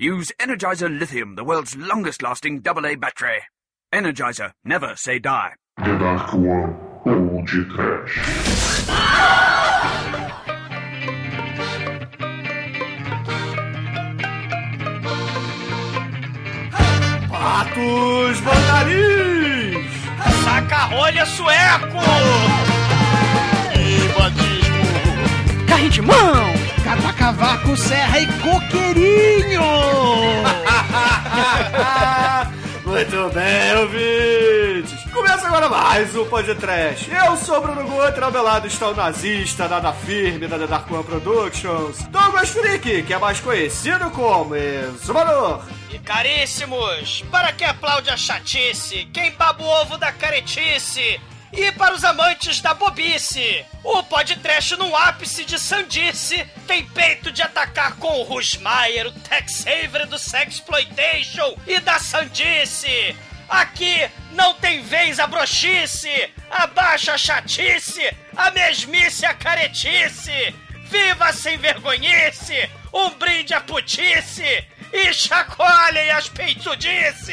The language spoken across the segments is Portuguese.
Use Energizer Lithium, the world's longest lasting AA battery. Energizer, never say die. The Dark One, Old Trash. Patos Mandarins! Saca-rolha sueco! E batismo! Carrinho de mão! Cavaco, serra e coqueirinho! Muito bem, ouvintes! Começa agora mais um podcast. Eu sou o Bruno Guter, ao meu lado está o nazista, nada firme da The Dark One Productions, Douglas Freak, que é mais conhecido como Exumador. E caríssimos, para quem aplaude a chatice, quem baba o ovo da caretice, e para os amantes da bobice, o podcast num ápice de sandice tem peito de atacar com o Rusmaier, o Tex Saver do Sexploitation e da sandice. Aqui não tem vez a broxice, abaixa a chatice, a mesmice a caretice. Viva a sem vergonhice, um brinde à putice e chacoalhem as peitudices.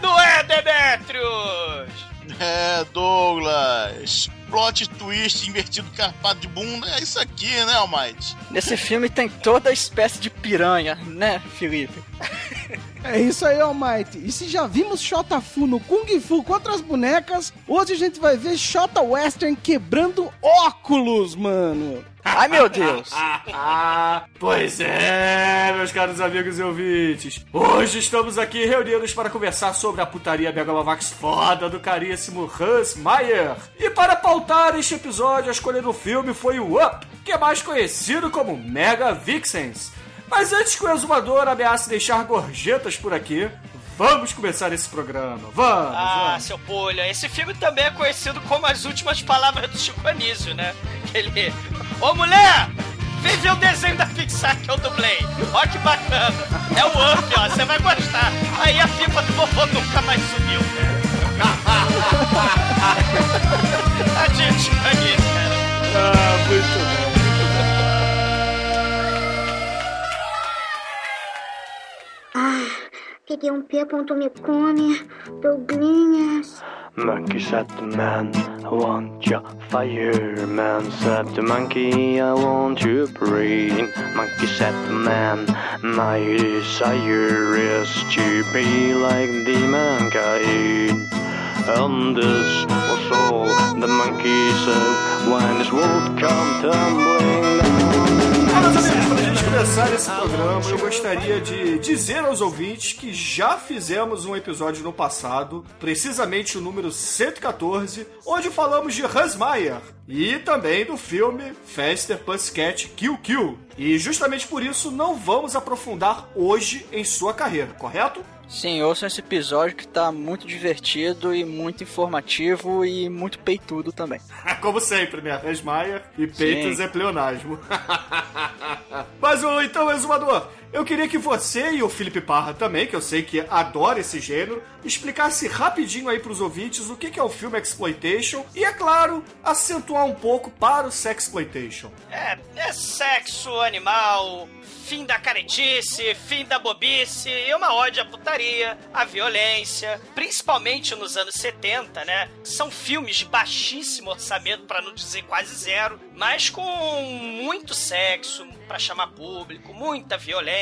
Não é, Demetrius? É, Douglas. Plot twist invertido carpado de bunda é isso aqui, né, Almighty? Nesse filme tem toda espécie de piranha, né, Felipe? É isso aí, Almighty. E se já vimos Shota Fu no Kung Fu contra as bonecas, hoje a gente vai ver Shota Western quebrando óculos, mano. Ai, meu Deus. Ah, pois é, meus caros amigos e ouvintes. Hoje estamos aqui reunidos para conversar sobre a putaria Megalovax foda do caríssimo Hans Meyer. E para pautar este episódio, a escolha do filme foi o Up, que é mais conhecido como Mega Vixens. Mas antes que o exumador ameace deixar gorjetas por aqui, vamos começar esse programa. Vamos! Ah, vamos. seu Polha, esse filme também é conhecido como As Últimas Palavras do Chico Anísio, né? Ele... Ô, mulher! Vem ver o desenho da Pixar que eu dublei. Ó que bacana. É o Up, ó. Você vai gostar. Aí a pipa do vovô nunca mais sumiu. Tadinho de Chico Anísio, cara. Ah, muito bom. Peguei um pé, ponto me come, Douglinhas. Monkey said the man, I want your fireman said the monkey, I want your brain. Monkey said the man, my desire is to be like the mankind. And this was all the monkey said when his world come tumbling down. Começar esse programa, eu gostaria de dizer aos ouvintes que já fizemos um episódio no passado, precisamente o número 114, onde falamos de Hans Meyer e também do filme Faster Pussycat Kill Kill. E justamente por isso não vamos aprofundar hoje em sua carreira, correto? Sim, ouçam esse episódio que tá muito divertido e muito informativo e muito peitudo também. Como sempre, né? Meyer e peitos Sim. é pleonasmo. Mas ô, então, exumador, eu queria que você e o Felipe Parra também, que eu sei que adora esse gênero, explicasse rapidinho aí pros ouvintes o que é o filme Exploitation e, é claro, acentuar um pouco para o Sexploitation. É, é sexo animal, fim da caretice, fim da bobice e uma ode à putaria, à violência, principalmente nos anos 70, né? São filmes de baixíssimo orçamento, para não dizer quase zero, mas com muito sexo para chamar público, muita violência,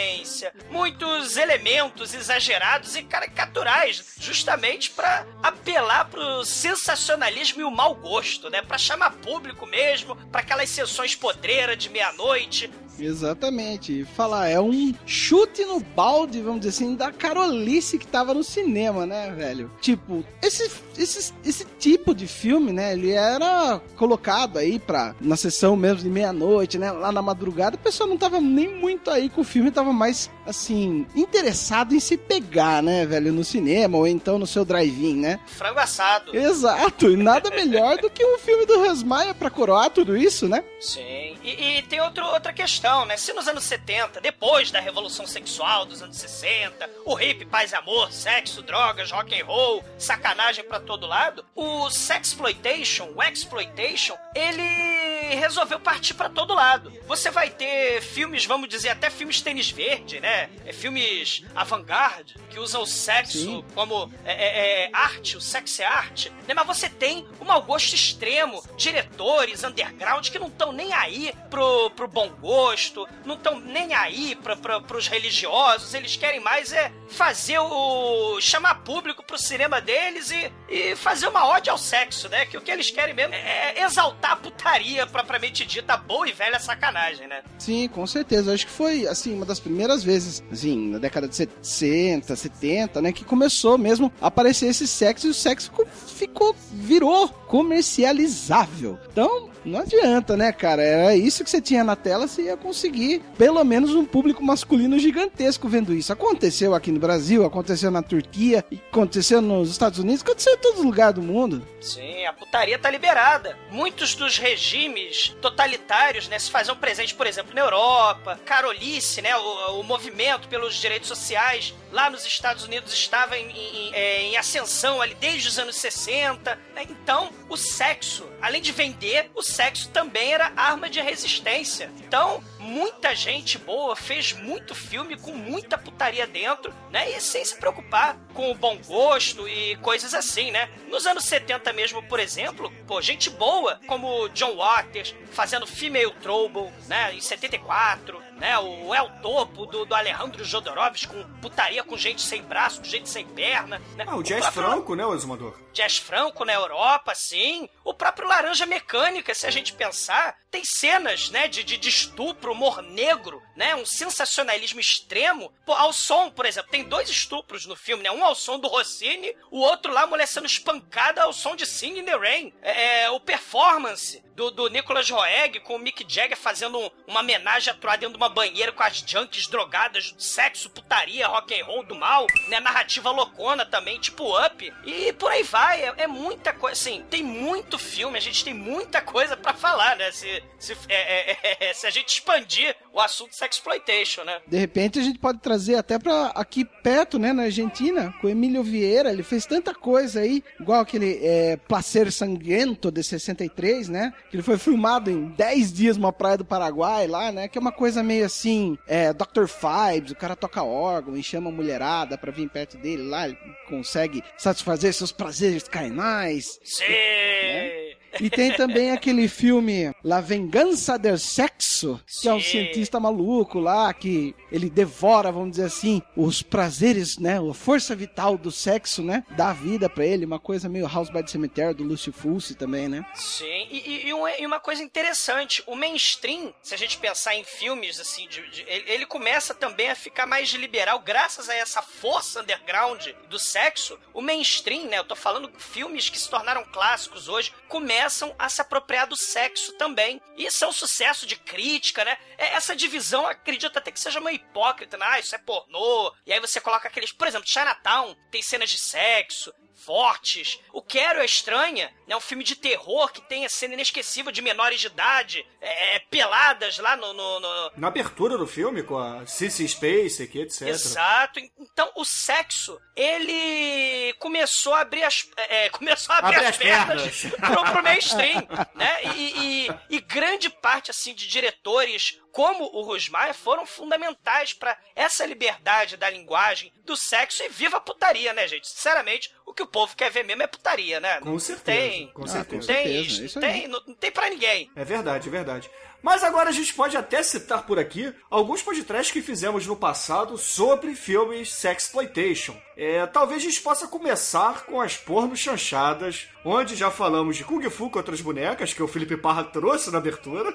muitos elementos exagerados e caricaturais, justamente para apelar pro sensacionalismo e o mau gosto, né? Para chamar público mesmo, para aquelas sessões podreiras de meia-noite, Exatamente. E Falar, é um chute no balde, vamos dizer assim, da carolice que tava no cinema, né, velho? Tipo, esse, esse, esse tipo de filme, né, ele era colocado aí pra, na sessão mesmo de meia-noite, né, lá na madrugada, a pessoa não tava nem muito aí com o filme, tava mais, assim, interessado em se pegar, né, velho, no cinema, ou então no seu drive-in, né? frango assado. Exato, e nada melhor do que um filme do Hans Maia pra coroar tudo isso, né? Sim. E, e tem outro, outra questão, né? Se nos anos 70, depois da Revolução Sexual dos anos 60, o hip, paz e amor, sexo, drogas, rock and roll, sacanagem pra todo lado, o sexploitation, o exploitation, ele resolveu partir pra todo lado. Você vai ter filmes, vamos dizer, até filmes tênis verde, né? É, filmes avant-garde, que usam o sexo Sim. como é, é, é, arte, o sexo é arte, né? Mas você tem um mau gosto extremo, diretores underground que não estão nem aí pro, pro bom gosto, não estão nem aí pra, pra, pros religiosos, eles querem mais é fazer o... chamar público pro cinema deles e, e fazer uma ode ao sexo, né? Que o que eles querem mesmo é exaltar a putaria propriamente dita, boa e velha sacanagem, né? Sim, com certeza. Acho que foi, assim, uma das primeiras vezes, assim, na década de 60, 70, né, que começou mesmo a aparecer esse sexo e o sexo co- ficou, virou comercializável. Então, não adianta, né, cara? Era isso que você tinha na tela, você ia conseguir pelo menos um público masculino gigantesco vendo isso. Aconteceu aqui no Brasil, aconteceu na Turquia, aconteceu nos Estados Unidos, aconteceu em todo lugar do mundo. Sim, a putaria tá liberada. Muitos dos regimes totalitários, né, se faziam presente, por exemplo, na Europa. Carolice, né, o, o movimento pelos direitos sociais lá nos Estados Unidos estava em, em- é, em ascensão ali desde os anos 60. né? Então, o sexo, além de vender, o sexo também era arma de resistência. Então, muita gente boa fez muito filme com muita putaria dentro, né? E sem se preocupar com o bom gosto e coisas assim, né? Nos anos 70 mesmo, por exemplo, pô, gente boa, como John Waters, fazendo Female Trouble, né? Em 74, né? O El Topo do, do Alejandro Jodorowsky com putaria com gente sem braço, com gente sem perna, né? Ah, o Jazz próprio- Franco, né, o exumador? Jazz Franco na Europa, sim. O próprio Laranja Mecânica, se a gente pensar, tem cenas, né, de, de, de estupro, humor negro, né, um sensacionalismo extremo. Pô, ao som, por exemplo, tem dois estupros no filme, né, um ao som do Rossini, o outro lá, a mulher sendo espancada ao som de Sing in the Rain. É, é, o performance do, do Nicolas Roeg com o Mick Jagger fazendo um- uma homenagem atuada dentro de uma banheira com as junkies drogadas, sexo, putaria, rock and roll do mal, né? Narrativa loucona também, tipo Up. E por aí vai, é, é muita coisa, assim, tem muito filme, a gente tem muita coisa pra falar, né? Se, se, é, é, é, se a gente expandir o assunto sexploitation, né? De repente a gente pode trazer até pra aqui perto, né, na Argentina, com o Emílio Vieira. Ele fez tanta coisa aí, igual aquele é, Placer Sanguento de 63, né? Que ele foi filmado em 10 dias numa praia do Paraguai lá, né? Que é uma coisa meio assim, é, Dr. Fibes, o cara toca órgão e chama a mulherada pra vir perto dele lá, ele consegue satisfazer seus prazeres carnais. Sim! E tem também aquele filme La Vengança del Sexo, que é um Sim. cientista maluco lá, que ele devora, vamos dizer assim, os prazeres, né? A força vital do sexo, né? Dá vida pra ele, uma coisa meio House by the Cemetery do Lucio Fulci também, né? Sim, e, e- e um- e uma coisa interessante, o mainstream, se a gente pensar em filmes, assim, de- de- ele, ele começa também a ficar mais liberal, graças a essa força underground do sexo, o mainstream, né, eu tô falando filmes que se tornaram clássicos hoje, começam a se apropriar do sexo também, isso é um sucesso de crítica, né, É- essa divisão, acredito até que seja meio hipócrita, né, ah, isso é pornô, e aí você coloca aqueles, por exemplo, Chinatown, tem cenas de sexo, fortes. O Quero é Estranha, né? Um filme de terror que tem a cena inesquecível de menores de idade, é, é, peladas lá no, no- no- Na abertura do filme, com a Cissy Space aqui, etc. Exato. Então, o sexo, ele começou a abrir as... é, começou a abrir Abre as, as pernas, pernas. pro, pro mainstream, né? E, e- e grande parte, assim, de diretores como o Rusmaia foram fundamentais pra essa liberdade da linguagem, do sexo e viva a putaria, né, gente? Sinceramente, o que o povo quer ver mesmo é putaria, né? Com Não certeza, Tem, com certeza. com tem, certeza, isso aí. tem, não, não tem pra ninguém. É verdade, é verdade. Mas agora a gente pode até citar por aqui alguns podcasts que fizemos no passado sobre filmes sexploitation. É, talvez a gente possa começar com as porno chanchadas, onde já falamos de Kung Fu contra as bonecas, que o Felipe Parra trouxe na abertura,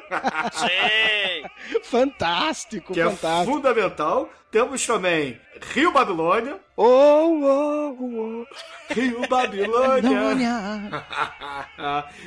Sim. Fantástico, que é fantástico. fundamental. Temos também Rio Babilônia, Oh, oh, oh, Rio Babilônia.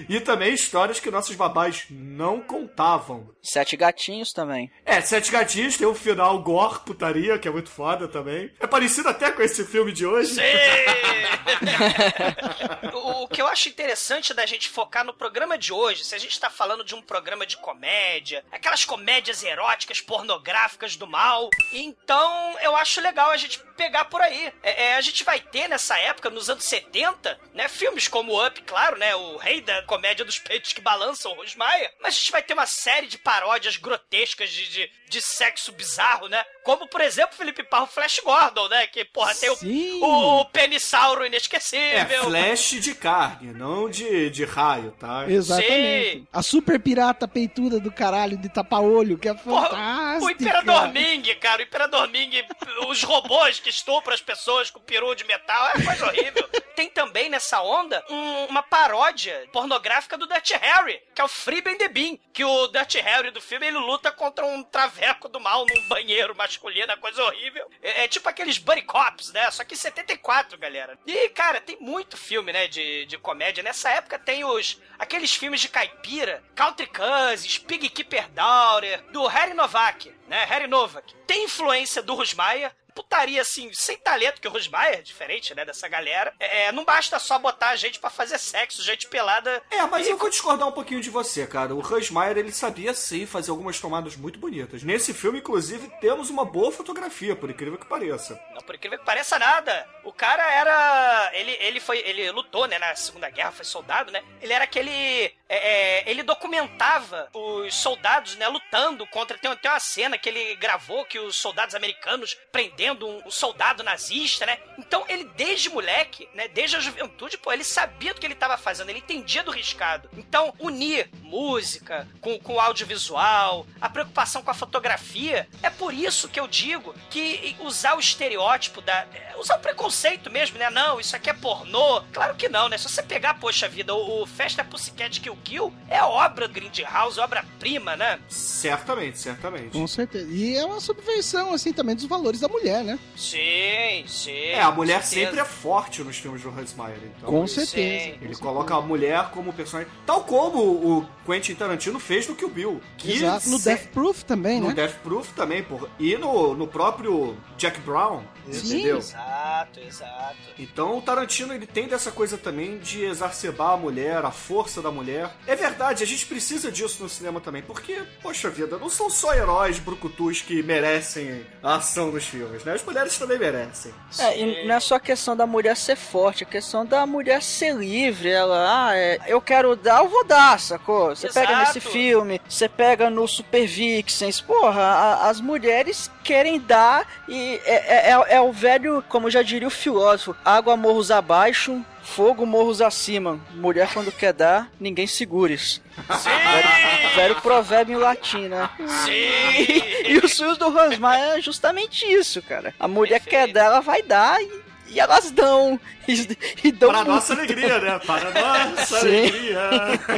E também histórias que nossos babás não contavam. Sete gatinhos também. É, Sete Gatinhos tem um final gore, putaria, que é muito foda também. É parecido até com esse filme de hoje. Sim! o, o que eu acho interessante da gente focar no programa de hoje, se a gente tá falando de um programa de comédia, aquelas comédias eróticas, pornográficas do mal, então eu acho legal a gente pegar por aí. É, é, a gente vai ter nessa época, nos anos 70, né, filmes como Up, claro, né, o rei da comédia dos peitos que balançam, Rosmaia, mas a gente vai ter uma série de paródias grotescas de, de, de sexo bizarro, né, como, por exemplo, Felipe Parro Flash Gordon, né, que, porra, tem Sim. o, o penissauro É, inesquecível. flash de carne, não de, de raio, tá? Exatamente. Sim. A super pirata peituda do caralho de tapa-olho, que é Porra, fantástica. o Imperador Ming, cara, o Imperador Ming, os robôs que estupram as pessoas com peru de metal, é coisa horrível. Tem também nessa onda um- uma paródia pornográfica do Dirty Harry, que é o Free Ben the Bean, que o Dirty Harry do filme ele luta contra um traveco do mal num banheiro masculino, é coisa horrível. É, é tipo aqueles buddy cops, né? Só que em 74, galera. E, cara, tem muito filme, né, de, de comédia. Nessa época tem os aqueles filmes de caipira, Country Cousins, Pig Keeper Daughter, do Harry Novak, né? Harry Novak. Tem influência do Rusmaia, putaria assim, sem talento, que o Rosmaier, diferente, né, dessa galera. É, não basta só botar a gente pra fazer sexo, gente pelada. É, mas E- eu vou discordar um pouquinho de você, cara. O Meyer, ele sabia sim fazer algumas tomadas muito bonitas. Nesse filme, inclusive, temos uma boa fotografia, por incrível que pareça. Não, por incrível que pareça nada. O cara era. Ele, ele foi. Ele lutou, né, na Segunda Guerra, foi soldado, né? Ele era aquele. É, é, ele documentava os soldados, né, lutando contra. Tem, tem uma cena que ele gravou que os soldados americanos prendendo um, um soldado nazista, né? Então ele, desde moleque, né, desde a juventude, pô, ele sabia do que ele estava fazendo, ele entendia do riscado. Então, unir música com, com audiovisual, a preocupação com a fotografia, é por isso que eu digo que usar o estereótipo da. é, usar o preconceito mesmo, né? Não, isso aqui é pornô. Claro que não, né? Se você pegar, poxa vida, o, o Festa Pussycat Kill Kill é obra do Grindhouse, obra-prima, né? Certamente, certamente. Com certeza. E é uma subversão, assim, também dos valores da mulher, né? Sim, sim. É, a mulher com certeza. sempre é forte nos filmes do Hans Meyer. Então, Com ele- certeza. Ele coloca a mulher como personagem. Tal como o Quentin Tarantino fez no Kill Bill. Que Exato. No se- Death Proof também, No né? Death Proof também, porra. E no, no próprio Jack Brown. Sim. Entendeu? Exato, exato. Então o Tarantino ele tem dessa coisa também de exacerbar a mulher, a força da mulher. É verdade, a gente precisa disso no cinema também, porque, poxa vida, não são só heróis brucutus que merecem a ação nos filmes, né? As mulheres também merecem. É, e não é só questão da mulher ser forte, é questão da mulher ser livre. Ela, ah, é, eu quero dar, eu vou dar, sacou? Você pega nesse filme, você pega no Super Vixens, porra, a- as mulheres querem dar e é, é- é- é o velho, como já diria o filósofo, água morros abaixo, fogo morros acima. Mulher quando quer dar, ninguém segures. Velho, velho provérbio em latim, né? Sim! E os filmes do Meyer é justamente isso, cara. A mulher Perfeito. quer dar, ela vai dar e, e elas dão. E, dão Para nossa alegria, né? Para a nossa Sim. alegria.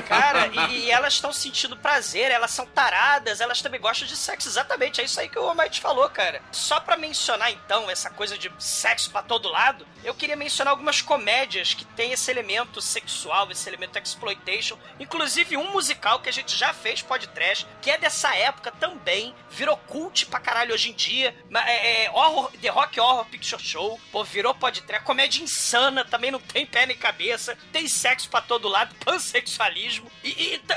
Cara, e, e elas estão sentindo prazer, elas são taradas, elas também gostam de sexo. Exatamente, é isso aí que o Almighty falou, cara. Só pra mencionar, então, essa coisa de sexo pra todo lado, eu queria mencionar algumas comédias que tem esse elemento sexual, esse elemento exploitation. Inclusive um musical que a gente já fez podcast, que é dessa época também, virou cult pra caralho hoje em dia. É, é horror, The Rock Horror Picture Show, pô, virou podcast. Comédia insana, também não tem pé nem cabeça, tem sexo pra todo lado, pansexualismo. E,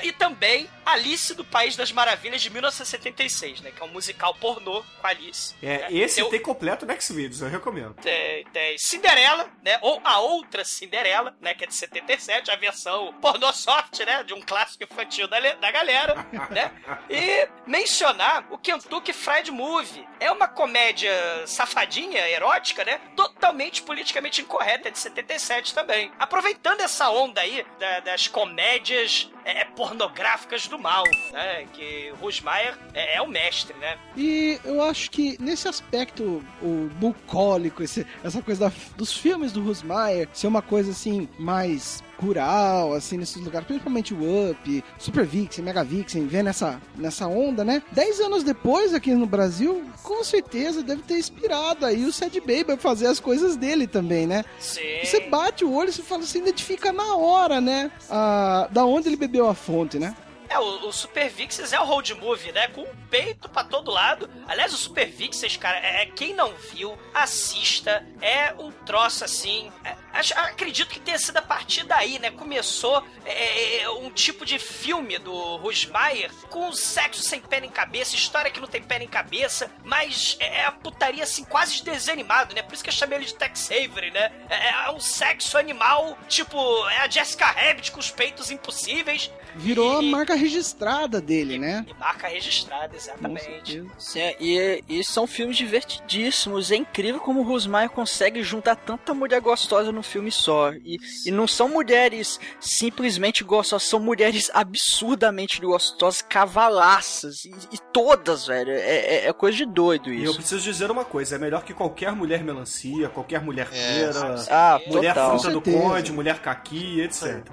e, e também Alice do País das Maravilhas de 1976, né? Que é um musical pornô com Alice. É, né? esse Eu- tem completo no Xvideos, eu recomendo. tem, tem Cinderela, né? Ou a outra Cinderela, né? Que é de 77, a versão pornô soft, né? De um clássico infantil da, da galera, né? E mencionar o Kentucky Fried Movie. É uma comédia safadinha, erótica, né? Totalmente politicamente incorreta, de 77 também. Aproveitando essa onda aí da- das comédias é, pornográficas do mal, né? Que Rusmaier é, é o mestre, né? E eu acho que nesse aspecto, o bucólico, esse- essa coisa da- dos filmes do Rusmaier, ser uma coisa assim, mais rural, assim, nesses lugares, principalmente o Up, Super Vixen, Mega Vixen, vem nessa, nessa onda, né? Dez anos depois, aqui no Brasil, com certeza deve ter inspirado aí o Sad Baby a fazer as coisas dele também, né? Sim. Você bate o olho e você fala, você identifica na hora, né? Ah, da onde ele bebeu a fonte, né? É, o, o Super Vixens é o road movie, né? Com o peito pra todo lado. Aliás, o Super Vixens, cara, é, é- quem não viu, assista. É um troço assim. é, acho- acredito que tenha sido a partir daí, né? Começou é, é, um tipo de filme do Rusmaier com sexo sem pé nem cabeça, história que não tem pé nem cabeça, mas é a putaria assim, quase desanimado, né? Por isso que eu chamei ele de Tex Avery, né? É, é um sexo animal, tipo, é a Jessica Rabbit com os peitos impossíveis. Virou a marca registrada dele, né? E marca registrada, exatamente. Sim, e, e são filmes divertidíssimos. É incrível como o Rosmaier consegue juntar tanta mulher gostosa num filme só. E, e não são mulheres simplesmente gostosas, são mulheres absurdamente gostosas, cavalaças. E, e todas, velho. É, é- é coisa de doido E eu isso. preciso dizer uma coisa: é melhor que qualquer mulher melancia, qualquer mulher É, pera, Ah, mulher total. fruta do conde, mulher caqui, etc.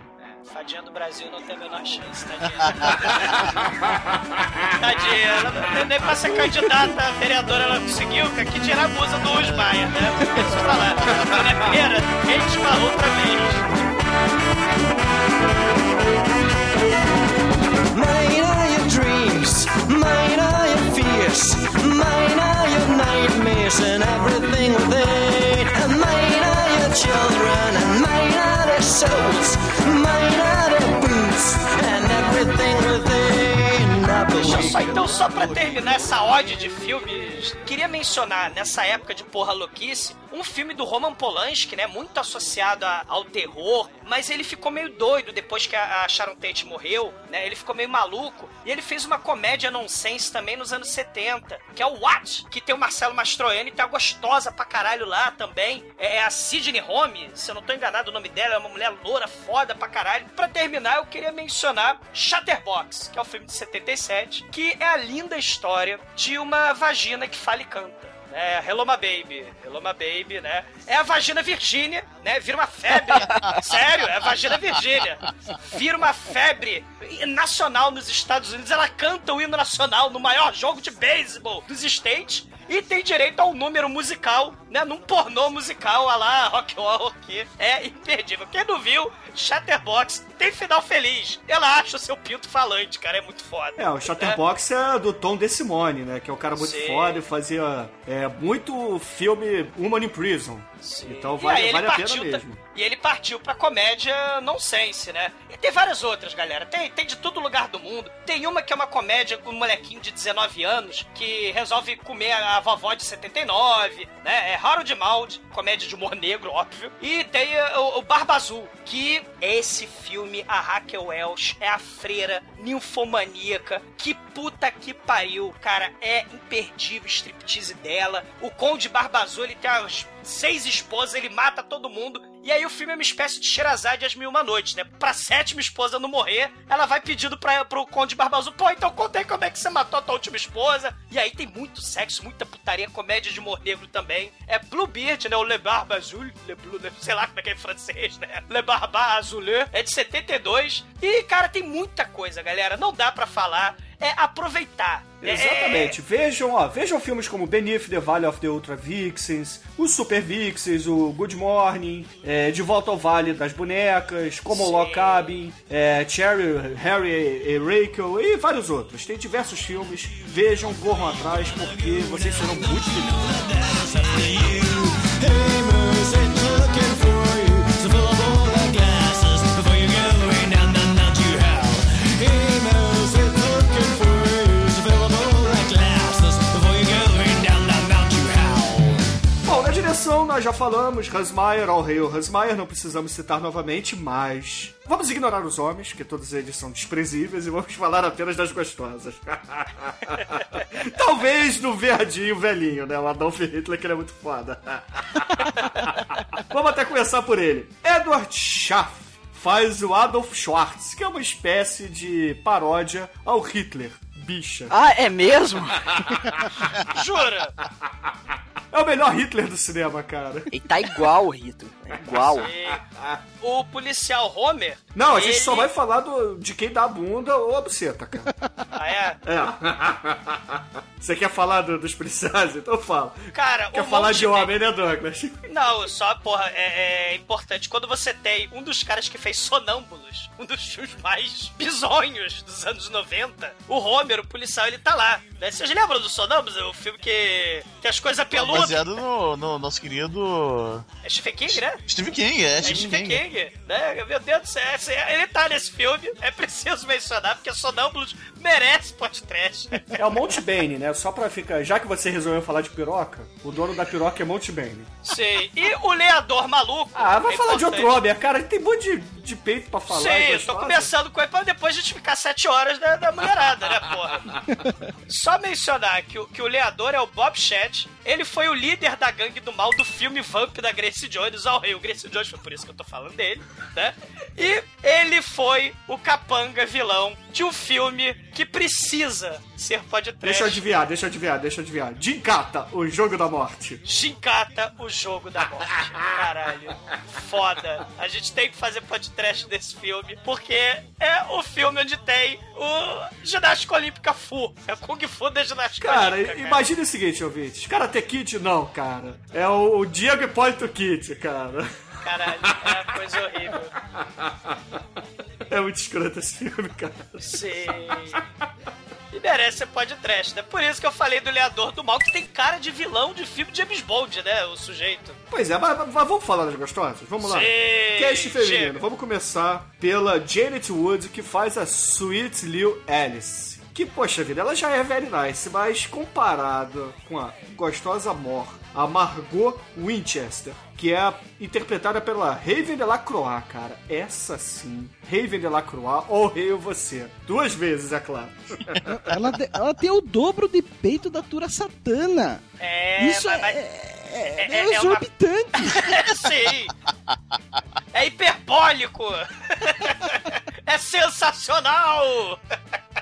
Fadinha do Brasil não tem a menor chance, tadinha. tadinha, ela não- nem pra ser candidata a vereadora ela conseguiu, que tirar a musa do Osmaia, né? Deixa eu falar. Dona te falou outra vez? Mine are your dreams, mine are your fears, mine are your nightmares and everything within. And mine are your children, and mine are their mine are their boots, and everything within. Deixa só, então, só pra terminar essa ode de filmes, queria mencionar, nessa época de porra louquice, um filme do Roman Polanski, né, muito associado a- ao terror, mas ele ficou meio doido depois que a, a Sharon Tate morreu, né, ele ficou meio maluco, e ele fez uma comédia nonsense também nos anos 70, que é o What, que tem o Marcelo Mastroianni, a gostosa pra caralho lá também, é a Sidney Home, se eu não tô enganado o nome dela, é uma mulher loura, foda pra caralho. Pra terminar, eu queria mencionar Shutterbox, que é o filme de 77, que é a linda história de uma vagina que fala e canta. É, Hello My Baby, Hello My Baby, né? É a vagina Virgínia, né? Vira uma febre. Sério, é a vagina Virgínia. Vira uma febre nacional nos Estados Unidos. Ela canta o hino nacional no maior jogo de beisebol dos States e tem direito ao número musical, né? Num pornô musical, a lá, rock horror, que é imperdível. Quem não viu, Chatterbox tem final feliz. Ela acha o seu pinto falante, cara, é muito foda. É, o Shutterbox é do Tom DeSimone, né? Que é um cara muito Sim. foda e fazia é, muito filme Woman in Prison. Então E vale, aí ele vale a pena mesmo. E ele partiu pra comédia nonsense, né? E tem várias outras, galera. Tem, tem de todo lugar do mundo. Tem uma que é uma comédia com um molequinho de 19 anos que resolve comer a vovó de 79, né? É Harold Maud, comédia de humor negro, óbvio. E tem uh, o, o Barba Azul, que esse filme, a Raquel Welch é a freira ninfomaníaca. Que puta que pariu, cara. É imperdível o striptease dela. O Conde Barba Azul, ele tem umas seis esposas, ele mata todo mundo. E aí o filme é uma espécie de Sherazade às mil uma noites, né? Pra sétima esposa não morrer, ela vai pedindo pra, pro Conde Barba Azul, pô, então contei como é que você matou a tua última esposa. E aí tem muito sexo, muita putaria, comédia de humor negro também. É Bluebeard, né? O Le Barba Azul, Le Blue, né? sei lá como é que é em francês, né? Le Barba Azul, é de 72. E, cara, tem muita coisa, galera. Não dá pra falar. É aproveitar. É- Exatamente. Vejam, ó, vejam filmes como Beneath the Valley of the Ultra Vixens, os Super Vixens, o Good Morning, é, De Volta ao Vale das Bonecas, Como Sim. Log Cabin, é, Cherry, Harry e Rachel e vários outros. Tem diversos filmes. Vejam, corram atrás, porque vocês serão muito felizes. Direção nós já falamos, Hans Meyer, ao rei Hans Meyer, não precisamos citar novamente, mas vamos ignorar os homens, que todos eles são desprezíveis, e vamos falar apenas das gostosas. Talvez do verdinho velhinho, né? O Adolf Hitler, que ele é muito foda. vamos até começar por ele. Edward Schaff faz o Adolf Schwartz, que é uma espécie de paródia ao Hitler. Bicha. Ah, é mesmo? Jura? É o melhor Hitler do cinema, cara. Ele tá igual o Hitler. É igual. O policial Homer. Não, a gente ele- só vai falar do, de quem dá a bunda ou a buceta, cara. Ah, é? É. Você quer falar do- dos policiais? Então fala. Cara, Quer o falar de homem, né, Douglas? Não, só, porra, é, é importante. Quando você tem um dos caras que fez Sonâmbulos, um dos filmes mais bizonhos dos anos 90, o Homer, o policial, ele tá lá. Né? Vocês lembram do Sonâmbulos? É o filme que tem as coisas peludas. Baseado no, no nosso querido É Stephen King, né? Stephen King, é, É Stephen King, né? Meu Deus do céu, esse- ele tá nesse filme, é preciso mencionar, porque Sonâmbulos merece podcast. É o Monte Bane, né? Só pra ficar. Já que você resolveu falar de piroca, o dono da piroca é Monte Bane. Sim, e o Leador Maluco. Ah, vai é falar de importante. outro homem, cara. Ele tem um monte de, de peito pra falar. Sim, é eu tô começando com ele pra depois justificar sete horas da, da mulherada, né, porra? Só mencionar que o, que o leador é o Bob Chat. Ele foi o líder da gangue do mal do filme Vamp da Grace Jones ao O Grace Jones foi por isso que eu tô falando dele, né? E ele foi o capanga vilão de um filme que precisa ser. Deixa eu adivinhar, deixa eu adivinhar, deixa eu adivinhar. Jinkata, o jogo da morte. Gincata, o jogo da morte. Caralho. Foda. A gente tem que fazer podcast desse filme, porque é o filme onde tem o ginástica olímpica Fu. É o Kung Fu da ginástica Cara, olímpica. cara. imagina o seguinte, ouvintes. Karate Kid, não, cara. É o, o Diego Hipólito Kid, cara. Caralho, é uma coisa horrível. É muito escroto esse filme, cara. Sim. E merece ser podcast, né? Por isso que eu falei do Leador do Mal, que tem cara de vilão de filme de James Bond, né? O sujeito. Pois é, mas, mas vamos falar das gostosas? Vamos lá. Sim, Cast feminino. chega. Vamos começar pela Janet Wood, que faz a Sweet Lil Alice. Que, poxa vida, ela já é very nice, mas comparado com a gostosa Mor, a Margot Winchester, que é interpretada pela Raven Delacroix, cara. Essa sim. Raven Delacroix, ou rei ou você. Duas vezes, é claro. Ela, de- ela tem o dobro de peito da Tura Satana. É, Isso mas- é, mas- é, é- é é uma- exorbitante. Sim. É hiperbólico. É sensacional.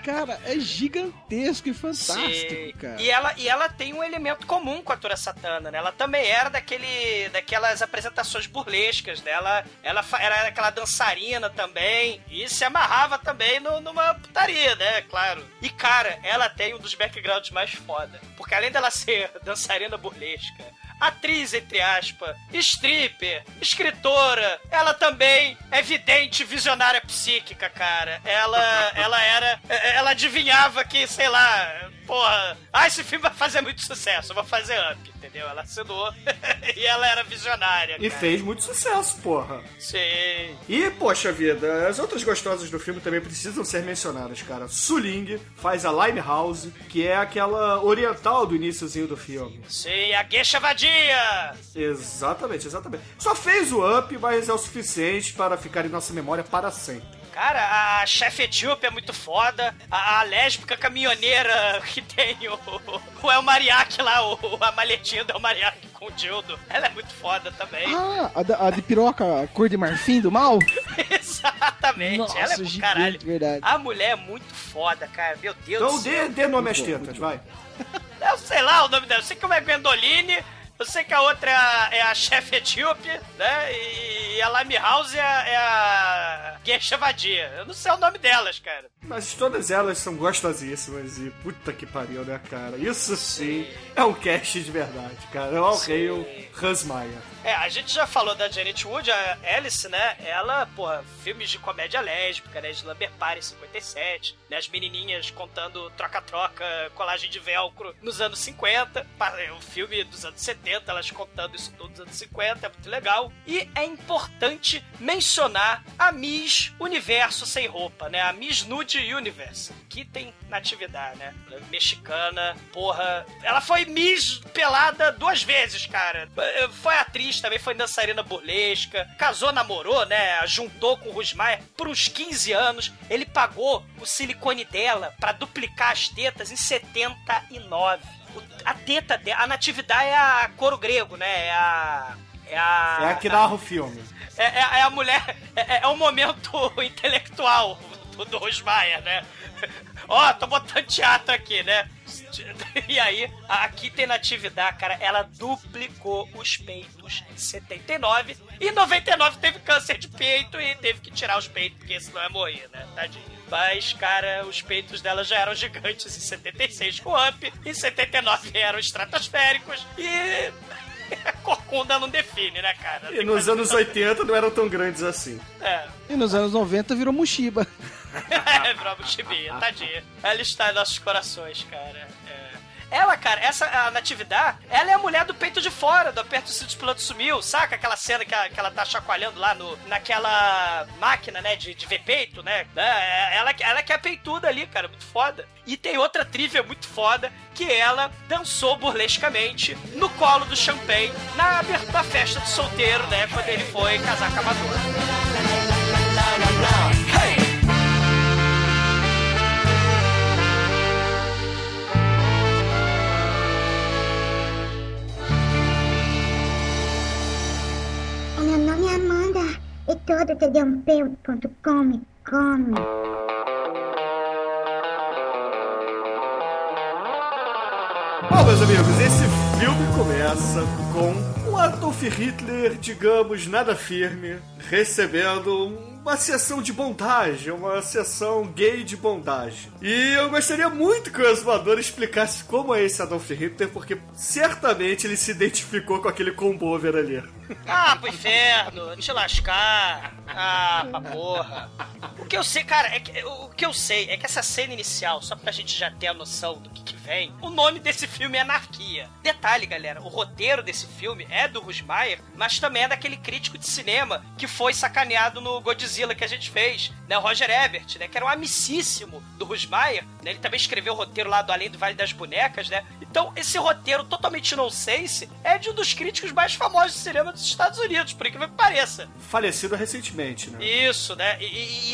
Cara, é gigantesco e fantástico, Sim. cara. E ela, e ela tem um elemento comum com a Tura Satana, né? Ela também era daquele, daquelas apresentações burlescas, né? Ela, ela era aquela dançarina também. E se amarrava também no- numa putaria, né? Claro. E, cara, ela tem um dos backgrounds mais foda. Porque além dela ser dançarina burlesca, atriz, entre aspas, stripper, escritora, ela também é vidente, visionária psíquica, cara. Ela, ela era, ela adivinhava que, sei lá, porra, ah, esse filme vai fazer muito sucesso, eu vou fazer up, entendeu? Ela assinou e ela era visionária, E cara. fez muito sucesso, porra. Sim. E, poxa vida, as outras gostosas do filme também precisam ser mencionadas, cara. Suling faz a Limehouse, que é aquela oriental do iníciozinho do filme. Sim, a Geisha Vadia! Exatamente, exatamente. Só fez o up, mas é o suficiente para ficar em nossa memória para sempre. Cara, a chefe etíope é muito foda. A, a lésbica caminhoneira que tem o, o El Mariachi lá, o, a malhetinha do El Mariachi com o Dildo. Ela é muito foda também. Ah, a, da- a de piroca cor de marfim do mal? Exatamente. Nossa, ela é gigante, caralho. verdade. A mulher é muito foda, cara. Meu Deus Então do céu. dê, dê nome às tetas, vai. Eu sei lá o nome dela. Eu sei que é Gwendoline. Eu sei que a outra é a, é a chefe etíope, né? E, a Limehouse é, a- é a Geisha Vadia. Eu não sei o nome delas, cara. Mas todas elas são gostosíssimas e puta que pariu, né, cara? Isso sim é um cast de verdade, cara. É o rei o Hans. É, a gente já falou da Janet Wood, a Alice, né? Ela, porra, filmes de comédia lésbica, né? Slumber Party 57, né? As menininhas contando troca-troca, colagem de velcro nos anos 50. Pa- é, O filme dos anos 70, elas contando isso tudo dos anos 50, é muito legal. E é importante mencionar a Miss Universo Sem Roupa, né? A Miss Nude Universe, que tem natividade, né? É Mexicana, porra. Ela foi Miss pelada duas vezes, cara. Eh, Foi atriz também, foi dançarina burlesca. Casou, namorou, né? Juntou com o Rusmaier por uns 15 anos. Ele pagou o silicone dela pra duplicar as tetas em 79. O- A teta dela, a natividade é a couro grego, né? É a. É a. É a que narra o filme. É, é- é a mulher. É, é o momento intelectual do, do Rosmaier, né? Ó, tô botando teatro aqui, né? E aí, aqui tem natividade, cara. Ela duplicou os peitos em 79. E em 99 teve câncer de peito e teve que tirar os peitos, porque senão ia morrer, né? Tadinho. Mas, cara, os peitos dela já eram gigantes em 76 com Up, em 79 eram estratosféricos e. A corcunda não define, né, cara? E nos anos 80 não eram tão grandes assim. É. E nos anos 90 virou Mushiba. É, bravo chibinha, tadinha. Ela está em nossos corações, cara. É. Ela, cara, essa a Natividade, ela é a mulher do peito de fora, do aperto do cinto de piloto sumiu. Saca aquela cena que, a- que ela tá chacoalhando lá no, naquela máquina, né, de, de ver peito, né? É, Ela, ela que é peituda ali, cara, muito foda. E tem outra trivia muito foda, que ela dançou burlescamente no colo do Champagne na da festa de solteiro, né, quando ele foi casar com a Madonna. Meu nome é Amanda e todo tdump.com me come. Bom, meus amigos, esse filme começa com um Adolf Hitler, digamos, nada firme, recebendo uma sessão de bondagem, uma sessão gay de bondagem. E eu gostaria muito que o exumador explicasse como é esse Adolf Hitler, porque certamente ele se identificou com aquele combover ali. Ah, pro inferno, te lascar. Ah, pra porra. O que eu sei, cara, é que, o que eu sei é que essa cena inicial, só pra gente já ter a noção do que, que vem, o nome desse filme é Anarquia. Detalhe, galera, o roteiro desse filme é do Rusmaier, mas também é daquele crítico de cinema que foi sacaneado no Godzilla que a gente fez, né? O Roger Ebert, né? Que era um amicíssimo do Rusmaier, né? Ele também escreveu o roteiro lá do Além do Vale das Bonecas, né? Então, esse roteiro totalmente nonsense é de um dos críticos mais famosos de cinema dos Estados Unidos, por incrível que pareça. Falecido recentemente, né? Isso, né? E,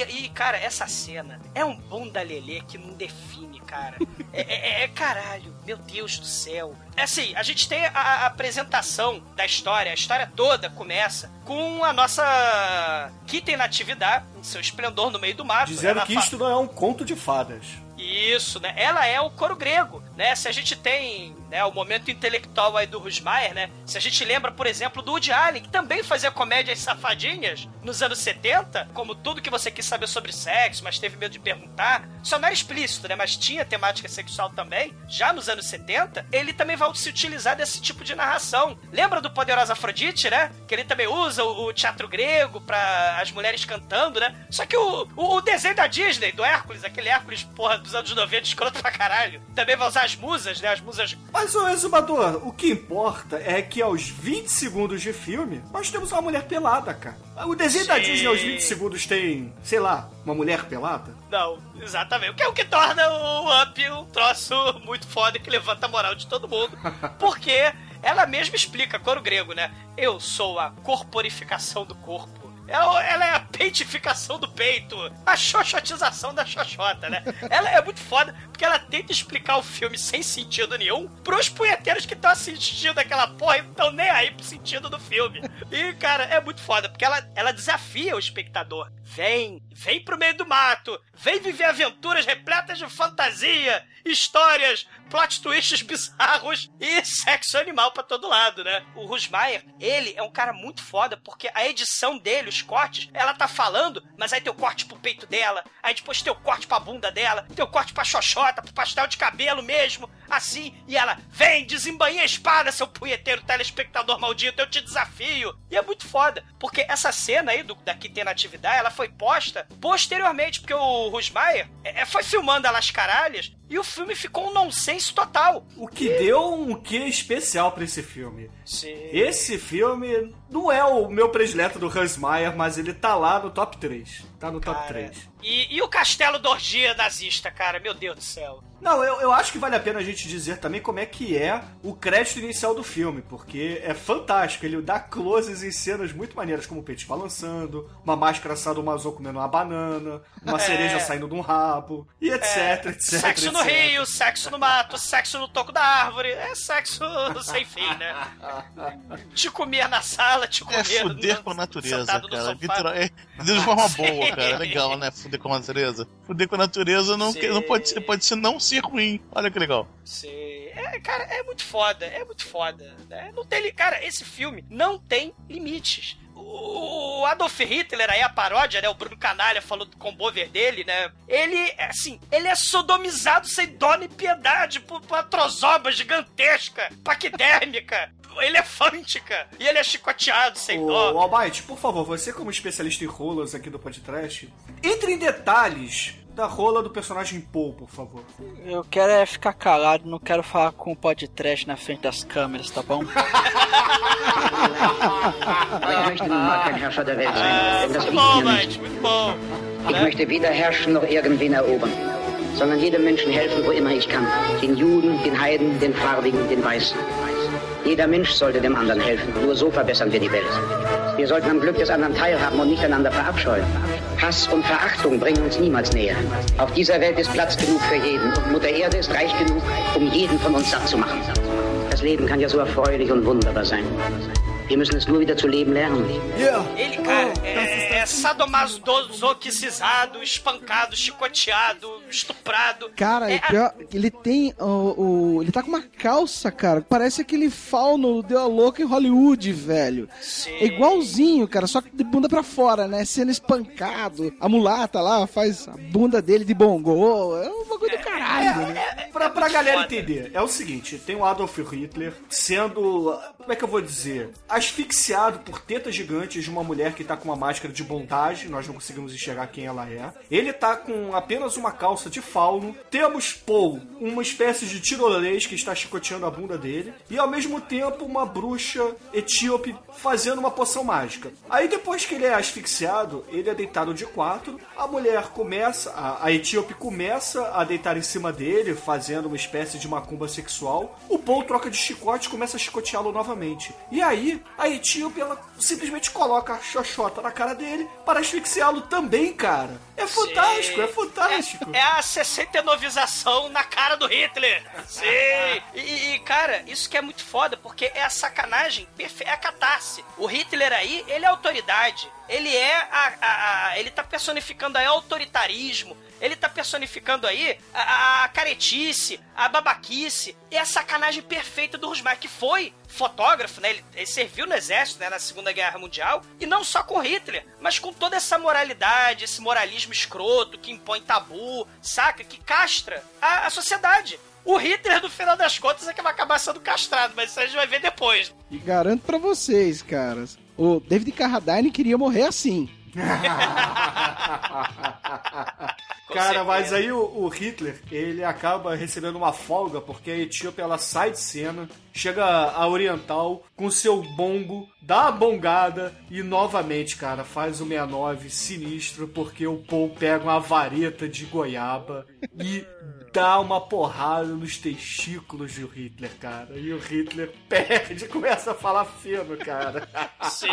e- e- cara, essa cena é um bunda lelê que não define, cara. É, é- é- caralho, meu Deus do céu. É assim, a gente tem a, a apresentação da história, a história toda começa com a nossa Kitten Natividade, em seu esplendor no meio do mato. Dizendo Ela que isto não é um conto de fadas. isso, né? Ela é o coro grego, né? Se a gente tem né, o momento intelectual aí do Rusmaier, né? Se a gente lembra, por exemplo, do Woody Allen, que também fazia comédias safadinhas nos anos 70, como tudo que você quis saber sobre sexo, mas teve medo de perguntar. Só não era explícito, né? Mas tinha temática sexual também, já nos anos 70. Ele também vai se utilizar desse tipo de narração. Lembra do Poderosa Afrodite, né? Que ele também usa o, o teatro grego pra as mulheres cantando, né? Só que o, o, o desenho da Disney, do Hércules, aquele Hércules, porra, dos anos 90, escroto pra caralho, também vai usar as musas, né? As musas Mas, ô exumador, o que importa é que aos 20 segundos de filme, nós temos uma mulher pelada, cara. O desenho da Sim. Disney aos 20 segundos tem, sei lá, uma mulher pelada? Não, exatamente. O que é o que torna o Up um troço muito foda que levanta a moral de todo mundo. Porque ela mesma explica, coro grego, né? Eu sou a corporificação do corpo. Ela, ela é a peitificação do peito, a xoxotização da xoxota, né? Ela é muito foda, porque ela tenta explicar o filme sem sentido nenhum pros punheteiros que estão assistindo aquela porra e não estão nem aí pro sentido do filme. E, cara, é muito foda, porque ela, ela desafia o espectador. Vem, vem pro meio do mato, vem viver aventuras repletas de fantasia, histórias, plot twists bizarros e sexo animal pra todo lado, né? O Rusmaier, ele é um cara muito foda porque a edição dele, os cortes, ela tá falando, mas aí tem o corte pro peito dela, aí depois tem o corte pra bunda dela, tem o corte pra xoxota, pro pastel de cabelo mesmo, assim, e ela, vem, desembanha a espada, seu punheteiro telespectador maldito, eu te desafio. E é muito foda, porque essa cena aí do, da que tem na atividade, ela foi posta posteriormente, porque o Rusmaier é, foi filmando a Las Caralhas e o filme ficou um nonsense total. O que deu um quê especial pra esse filme. Sim. Esse filme não é o meu predileto do Hans Meyer, mas ele tá lá no top 3. Tá no top 3. E, e o castelo da orgia nazista, cara, meu Deus do céu. Não, eu, eu acho que vale a pena a gente dizer também como é que é o crédito inicial do filme, porque é fantástico. Ele dá closes em cenas muito maneiras, como o peito balançando, uma máscara sadomaso comendo uma banana, uma É. cereja saindo de um rabo, e etc, É, etc. sexo no etc. rio, sexo no mato, sexo no toco da árvore. É sexo sem fim, né? Te comer na sala, te comer É fuder no- com a natureza, no cara. Literal- é, de forma Sim. boa, cara. Legal, né? Fuder com a natureza. Fuder com a natureza não, Sim. não pode, ser, pode ser não ser ruim. Olha que legal. Sim. É, cara, é muito foda, é muito foda. Né? Não tem, cara, esse filme não tem limites. O, Adolf Hitler, aí a paródia, né? O Bruno Canalha falou do combover dele, né? Ele, assim, ele é sodomizado sem dó nem piedade por por uma trozoba gigantesca, paquidérmica, elefântica. E ele é chicoteado sem Ô, dó. Almighty, por favor, você como especialista em rolas aqui do podcast, entre em detalhes da rola do personagem Paul, por favor. Eu quero é ficar calado, não quero falar com o podcast na frente das câmeras, tá bom? Aber ich möchte nun mal kein Herrscher der Welt sein, denn das Muito bom. Mike, muito bom. Ich möchte weder herrschen noch irgendwen erobern, sondern jedem Menschen helfen, wo immer ich kann. Den Juden, den Heiden, den Farbigen, den Weißen. Jeder Mensch sollte dem anderen helfen. Nur so verbessern wir die Welt. Wir sollten am Glück des anderen teilhaben und nicht einander verabscheuen. Hass und Verachtung bringen uns niemals näher. Auf dieser Welt ist Platz genug für jeden und Mutter Erde ist reich genug, um jeden von uns satt zu machen. Das Leben kann ja so erfreulich und wunderbar sein. Wir müssen es nur wieder zu leben lernen. Ele, cara, é, é sadomasoquicizado, espancado, chicoteado, estuprado. Cara, é, pior, ele tem o, o- Ele tá com uma calça, cara. que Parece aquele fauno deu a louca em Hollywood, velho. É igualzinho, cara, só que de bunda pra fora, né? Sendo espancado. A mulata lá faz a bunda dele de bongô. É um bagulho do caralho, né? Pra, pra galera entender, é o seguinte: tem o Adolf Hitler sendo. Como é que eu vou dizer? Asfixiado por tetas gigantes de uma mulher que tá com uma máscara de bondage, nós não conseguimos enxergar quem ela é. Ele tá com apenas uma calça de fauno. Temos Paul, uma espécie de tirolês que está chicoteando a bunda dele. E ao mesmo tempo, uma bruxa etíope fazendo uma poção mágica. Aí depois que ele é asfixiado, ele é deitado de quatro. A mulher começa, a, a etíope começa a deitar em cima dele, fazendo uma espécie de macumba sexual. O Paul troca de chicote e começa a chicoteá-lo novamente. E aí, a etíope ela simplesmente coloca a xoxota na cara dele para asfixiá-lo também, cara. É fantástico, é fantástico. É a 69ização na cara do Hitler. Sim. E, e, cara, isso que é muito foda, porque é a sacanagem, perfe- é a catarse. O Hitler aí, ele é autoridade. Ele é a, a- a- ele tá personificando aí autoritarismo. Ele tá personificando aí a, a caretice, a babaquice. É a sacanagem perfeita do Rusmar, que foi fotógrafo, né? Ele, ele serviu no exército, né? Na Segunda Guerra Mundial. E não só com Hitler, mas com toda essa moralidade, esse moralismo escroto que impõe tabu, saca? Que castra a, a sociedade. O Hitler, no final das contas, é que vai acabar sendo castrado, mas isso a gente vai ver depois. E garanto pra vocês, caras. O David Carradine queria morrer assim. Cara, mas aí o, o Hitler, ele acaba recebendo uma folga porque a Etíope ela sai de cena, chega a Oriental com seu bongo, dá a bongada e novamente, cara, faz o 69 sinistro porque o Paul pega uma vareta de goiaba e dá uma porrada nos testículos do Hitler, cara. E o Hitler perde, começa a falar fino, cara. Sim.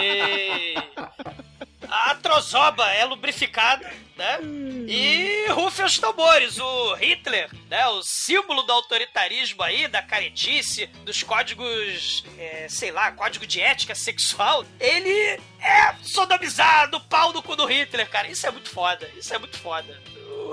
A trozoba é lubrificada, né? E rufem os tambores. O Hitler, né? O símbolo do autoritarismo aí, da caretice, dos códigos, é, sei lá, código de ética sexual, ele é sodomizado, pau no cu do Hitler, cara. Isso é muito foda. Isso é muito foda.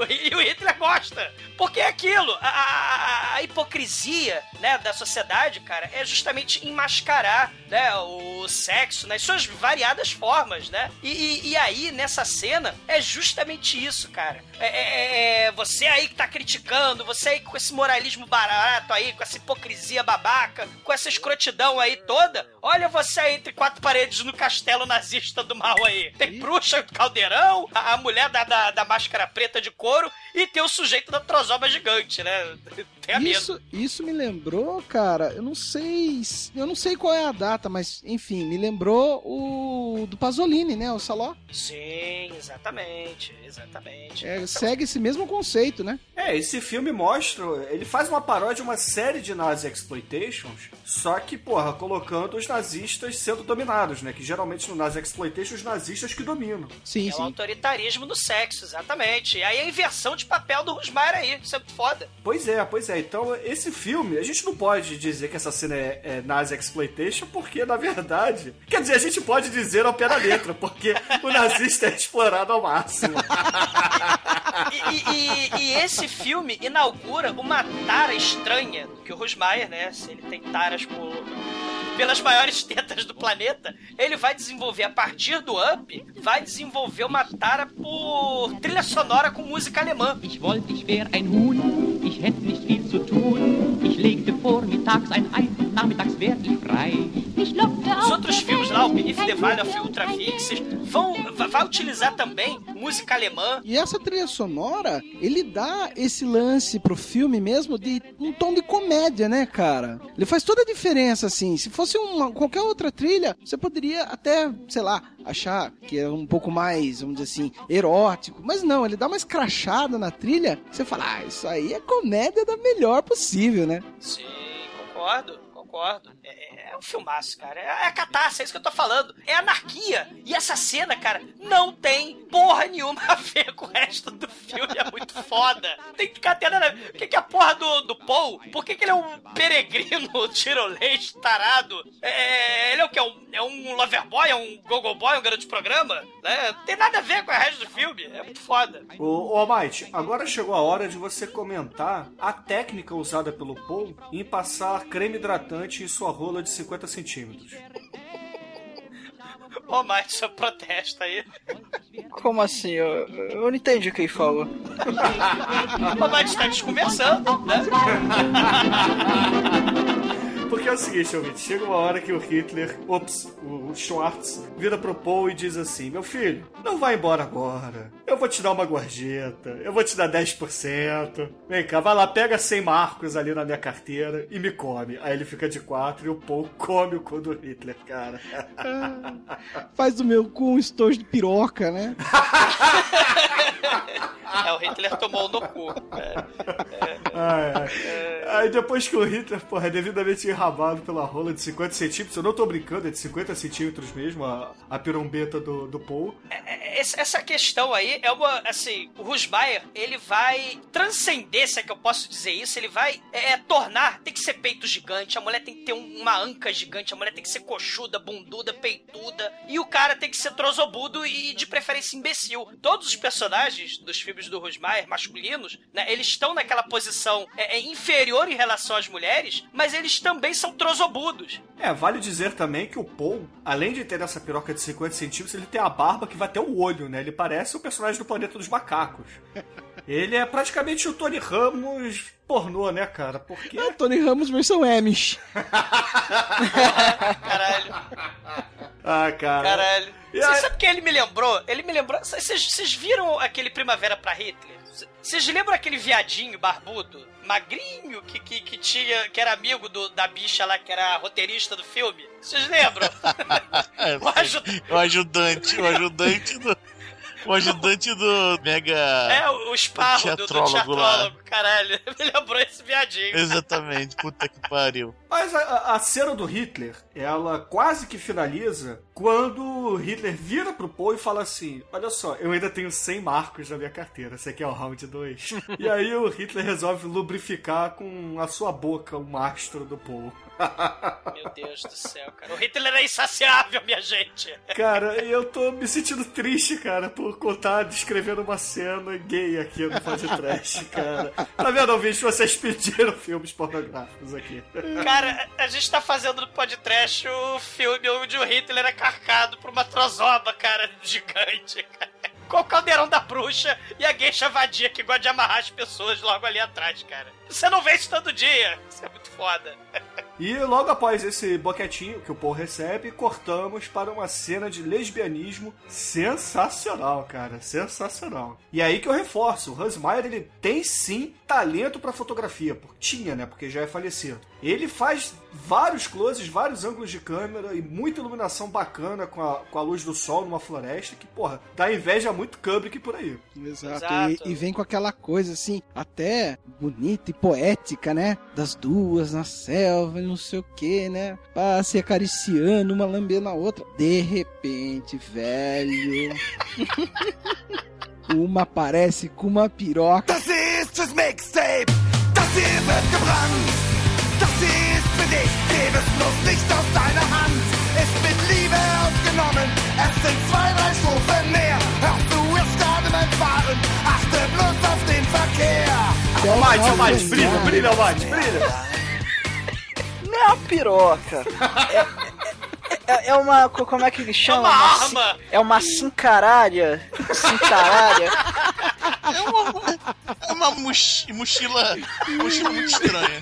E o Hitler gosta. Porque é aquilo, a, a- a hipocrisia né, da sociedade, cara, é justamente enmascarar né, o sexo nas suas variadas formas, né? E, e- e aí, nessa cena, é justamente isso, cara. É, é- é- você aí que tá criticando, você aí com esse moralismo barato aí, com essa hipocrisia babaca, com essa escrotidão aí toda, olha você aí entre quatro paredes no castelo nazista do mal aí. Tem bruxa caldeirão, a, a mulher da, da, da máscara preta de couro e tem o sujeito da trozoba gigante, né? Tenha medo. Isso, isso me lembrou, cara, eu não sei, eu não sei qual é a data, mas enfim, me lembrou o do Pasolini, né, o Saló. Sim, exatamente, exatamente. É, segue esse mesmo conceito, né? É, esse filme mostra. Ele faz uma paródia de uma série de Nazi Exploitations, só que, porra, colocando os nazistas sendo dominados, né? Que geralmente no Nazi Exploitation os nazistas que dominam. Sim, É o autoritarismo do sexo, exatamente. E aí inversão de papel do Rusmar aí, isso é foda. Pois é, pois é. Então, esse filme, a gente não pode dizer que essa cena é, é Nazi Exploitation, porque, na verdade. Quer dizer, a gente pode dizer ao pé da letra, porque o nazista é explorado ao máximo. E, e- e- e esse filme inaugura uma tara estranha que o Rosmaier, né? Se ele tem taras por pelas maiores tetas do planeta, ele vai desenvolver, a partir do Up, vai desenvolver uma tara por trilha sonora com música alemã. Ich wollte, ich wär ein Huhn, hätte nicht viel zu tun. Ich legte vormittags ein Ei nachmittags wär ich frei. Os outros filmes lá, o the Valley of Ultra Vixens, vão, va- vai utilizar também música alemã. E essa trilha sonora, ele dá esse lance pro filme mesmo de um tom de comédia, né, cara? Ele faz toda a diferença, assim. Se fosse uma, qualquer outra trilha, você poderia até, sei lá, achar que é um pouco mais, vamos dizer assim, erótico. Mas não, ele dá uma escrachada na trilha, você fala, ah, isso aí é comédia da melhor possível, né? Sim, concordo, concordo. É, é um filmaço, cara. É a catarse, é isso que eu tô falando. É anarquia. E essa cena, cara, não tem porra nenhuma a ver com o resto do filme. É muito foda. Tem que ficar tendo. O que, que é a porra do, do Paul? Por que, que ele é um peregrino tirolês tarado? É, ele é o que? É um, é um loverboy? É um gogo boy? Um garoto de programa? Né? Não tem nada a ver com o resto do filme. É muito foda. Ô, ô Almighty, agora chegou a hora de você comentar a técnica usada pelo Paul em passar creme hidratante em sua rola de 50 centímetros. Ô, Mike, seu protesto aí. Como assim? Eu, eu não entendi o que ele falou. Ô, Mike, tá desconversando, né? Porque é o seguinte, ouvinte, chega uma hora que o Hitler, ops, o Schwartz, vira pro Paul e diz assim: Meu filho, não vai embora agora. Eu vou te dar uma gorjeta, eu vou te dar 10%. Vem cá, vai lá, pega 100 marcos ali na minha carteira e me come. Aí ele fica de quatro e o Paul come o cu do Hitler, cara. Faz do meu cu um estojo de piroca, né? É, o Hitler tomou no cu. É. Ai, ai. Aí depois que o Hitler, porra, é devidamente enrabado pela rola de 50 centímetros, eu não tô brincando, é de 50 centímetros mesmo, a, a pirombeta do, do Paul. Esse- Essa questão aí é uma. Assim, o Rusbayer, ele vai transcender, se é que eu posso dizer isso, ele vai é, tornar. Tem que ser peito gigante, a mulher tem que ter um- uma anca gigante, a mulher tem que ser coxuda, bunduda, peituda, e o cara tem que ser trozobudo e de preferência imbecil. Todos os personagens dos filmes do Rusbayer, masculinos, né, eles estão naquela posição é, é, inferior em relação às mulheres, mas eles também são trozobudos. É, vale dizer também que o Paul, além de ter essa piroca de 50 centímetros, ele tem a barba que vai até o olho, né? Ele parece o personagem do Planeta dos Macacos. Ele é praticamente o Tony Ramos pornô, né, cara? Porque. É Tony Ramos versão Amish. Caralho. Ah, cara. Caralho. E Você aí- sabe o que ele me lembrou? Ele me lembrou. Vocês viram aquele Primavera pra Hitler? Vocês lembram aquele viadinho barbudo, magrinho, que, que, que tinha. que era amigo do- da bicha lá, que era roteirista do filme? Vocês lembram? o aju- O ajudante, o ajudante do. O ajudante do Mega. É, o, esparro do, do teatrólogo, lá. Caralho. Me lembrou esse viadinho. Exatamente, puta que pariu. Mas a- a, cena do Hitler, ela quase que finaliza quando o Hitler vira pro Paul e fala assim: Olha só, eu ainda tenho 100 marcos na minha carteira, você quer o round 2? e aí o Hitler resolve lubrificar com a sua boca o mastro do Paul. Meu Deus do céu, cara. O Hitler é insaciável, minha gente. Cara, eu tô me sentindo triste, cara, por contar descrevendo uma cena gay aqui no podcast, cara. Tá vendo, ouvinte? Vocês pediram filmes pornográficos aqui. Cara, a gente tá fazendo no podcast o filme onde o Hitler é carcado por uma trozoba, cara, gigante, cara. Com o caldeirão da bruxa e a gueixa vadia que gosta de amarrar as pessoas logo ali atrás, cara. Você não vê isso todo dia. Isso é muito foda. E logo após esse boquetinho que o Paul recebe, cortamos para uma cena de lesbianismo sensacional, cara, sensacional. E aí que eu reforço, o Hans Meyer, ele tem sim talento para fotografia, tinha, né, porque já é falecido. Ele faz vários closes, vários ângulos de câmera e muita iluminação bacana com a, com a luz do sol numa floresta que, porra, dá inveja muito Kubrick por aí. Exato. Exato. E, e vem com aquela coisa assim, até bonita e poética, né? Das duas na selva, não sei o que, né? Pra se acariciando, uma lambendo a outra. De repente, velho. uma aparece com uma piroca. Das ist das Mixtape, das hier wird gebrannt. Für dich, Liebesfluss nicht aus deiner Hand. Ist mit Liebe aufgenommen, es sind zwei, drei Stufen mehr. Hörst du es gerade beim Fahren, achte bloß auf den Verkehr. Almighty, Almighty, brilha, brilha, Almighty, brilha. É uma piroca. É, é, é uma. co- Como é que ele chama? É uma cin- arma. É uma cincaralha. Cincaralha. É uma, é uma mochi- mochila, mochila muito estranha.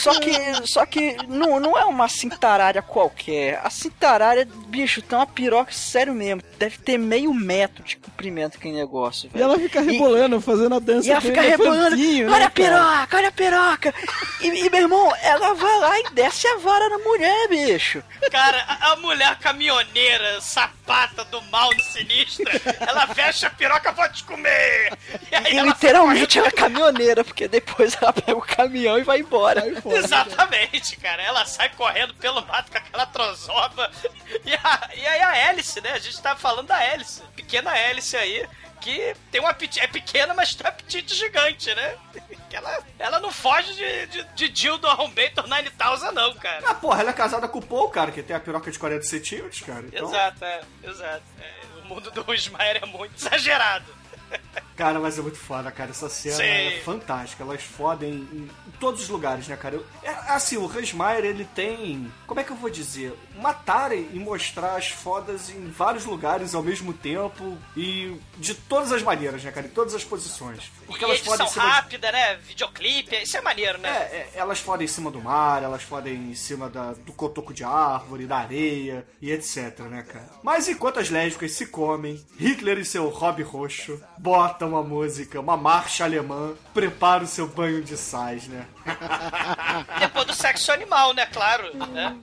Só que, só que não, não é uma cintaralha qualquer. A cintaralha, bicho, tem uma piroca sério mesmo. Deve ter meio metro de comprimento aquele negócio, E velho. ela fica rebolando, fazendo a dança E ela fica rebolando, elefantinho, né, olha a cara? piroca, olha a piroca. E, e, meu irmão, ela vai lá e desce a vara na mulher, bicho. Cara, a, a mulher caminhoneira, sapata do mal do sinistra, ela fecha a piroca, vou te comer! E E ela literalmente ela é caminhoneira, porque depois ela pega o caminhão e vai embora. Exatamente, cara. Ela sai correndo pelo mato com aquela trozoba. E, a, e aí a hélice, né? A gente tá falando da hélice. Pequena hélice aí. Que tem um apetite. É pequena, mas tem um apetite gigante, né? Ela, ela não foge de, de, de Dildo Arrombator 9000, não, cara. Ah, porra, ela é casada com o Paul, cara, que tem a piroca de 40 centímetros, cara. Então, Exato, é. Exato. É, o mundo do Ismael é muito exagerado. Cara, mas é muito foda, cara. Essa cena Sim. é fantástica. Elas fodem em, em todos os lugares, né, cara? Eu- é, assim, o Hans Meyer, ele tem. Como é que eu vou dizer? Uma tara em mostrar as fodas em vários lugares ao mesmo tempo e de todas as maneiras, né, cara? Em todas as posições. Porque e elas edição fodem em cima de rápida, né? Videoclipe, isso é maneiro, né? É, é, elas fodem em cima do mar, elas fodem em cima da- do cotoco de árvore, da areia e etc, né, cara? Mas enquanto as lésbicas se comem, Hitler e seu hobby roxo botam uma música, uma marcha alemã, prepara o seu banho de sais, né? Depois do sexo animal, né? Claro. Né?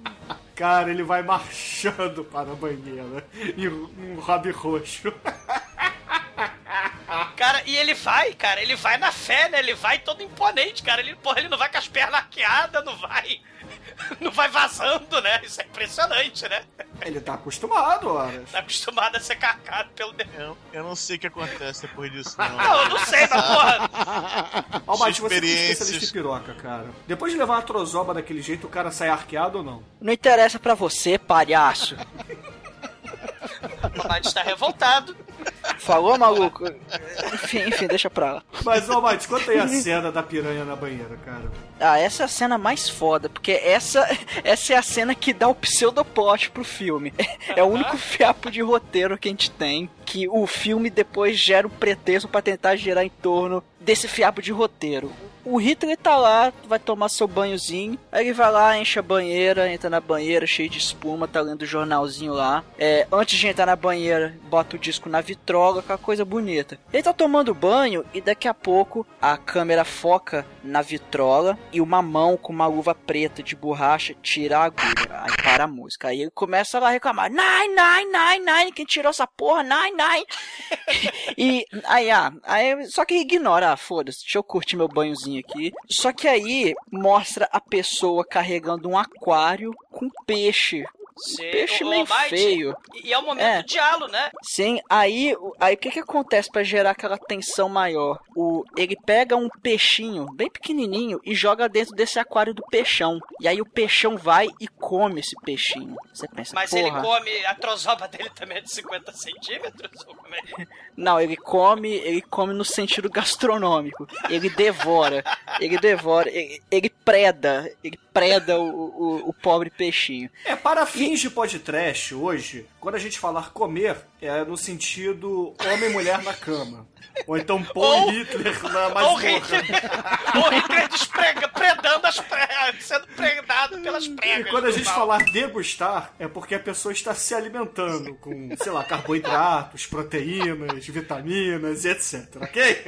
Cara, ele vai marchando para a banheira em um hobby roxo. Cara, e ele vai, cara, ele vai na fé, né? Ele vai todo imponente, cara. Ele, porra, ele não vai com as pernas arqueadas, não vai. Não vai vazando, né? Isso é impressionante, né? Ele tá acostumado, ora. Tá acostumado a ser carcado pelo demônio. Eu, eu não sei o que acontece depois disso, não. Não, eu não sei, mas porra. Almighty, você é um especialista em piroca, cara. Depois de levar uma trozoba daquele jeito, o cara sai arqueado ou não? Não interessa pra você, palhaço. O Mate está revoltado. Falou, maluco? Enfim, enfim, deixa pra lá. Mas, Almighty, conta aí a cena da piranha na banheira, cara. Ah, essa é a cena mais foda, porque essa, essa é a cena que dá o pseudoplot pro filme. É o único fiapo de roteiro que a gente tem, que o filme depois gera um pretexto pra tentar girar em torno desse fiapo de roteiro. O Hitler tá lá, vai tomar seu banhozinho, aí ele vai lá, enche a banheira, entra na banheira cheio de espuma, tá lendo o jornalzinho lá. É, antes de entrar na banheira, bota o disco na vitrola, aquela coisa bonita. Ele tá tomando banho e daqui a pouco a câmera foca na vitrola e uma mão com uma luva preta de borracha tira a agulha. Aí para a música. Aí ele começa lá a reclamar: Nine, nine, nine, nine, quem tirou essa porra? Nine, nine. e aí, ah, aí, só que ignora, ah, foda-se, deixa eu curtir meu banhozinho aqui. Só que aí mostra a pessoa carregando um aquário com peixe. Sim, Peixe meio Almighty- feio. E é o momento É. do diálogo, né? Sim, aí o- aí o que que acontece pra gerar aquela tensão maior? O ele pega um peixinho bem pequenininho e joga dentro desse aquário do peixão. E aí o peixão vai e come esse peixinho. Você pensa, Mas porra. ele come, a trozoba dele também é de 50 centímetros? Ou como é? Não, ele come, ele come no sentido gastronômico. Ele devora, ele devora, ele, ele preda, ele preda o, o, o pobre peixinho. É, para fins de podcast hoje, quando a gente falar comer, é no sentido homem e mulher na cama. Ou então Paul Ou- e Hitler na Ou masmorra. Hitler, ou Hitler desprega, predando as pregas, sendo predado pelas E pregas. quando a gente mal. falar degustar, é porque a pessoa está se alimentando com, sei lá, carboidratos, proteínas, vitaminas e etc, ok?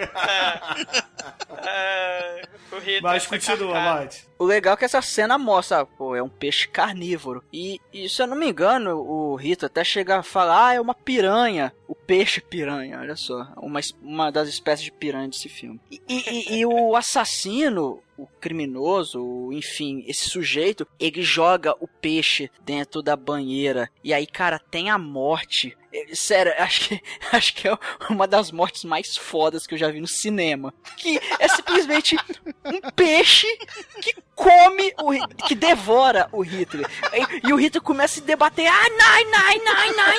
É, o Hitler Mas continua. Mate. O legal é que essa cena mostra, pô, é um peixe carnívoro. E, e se eu não me engano, o Rito até chega a falar, ah, é uma piranha. O peixe piranha, olha só. Uma, uma das espécies de piranha desse filme. E, e- e- o assassino, o criminoso, enfim, esse sujeito, ele joga o peixe dentro da banheira. E aí, cara, tem a morte Sério, acho que, acho que é uma das mortes mais fodas que eu já vi no cinema. Que é simplesmente um peixe que come, o, que devora o Hitler. E, e o Hitler começa a se debater, ah, nai, nai, nai, nai.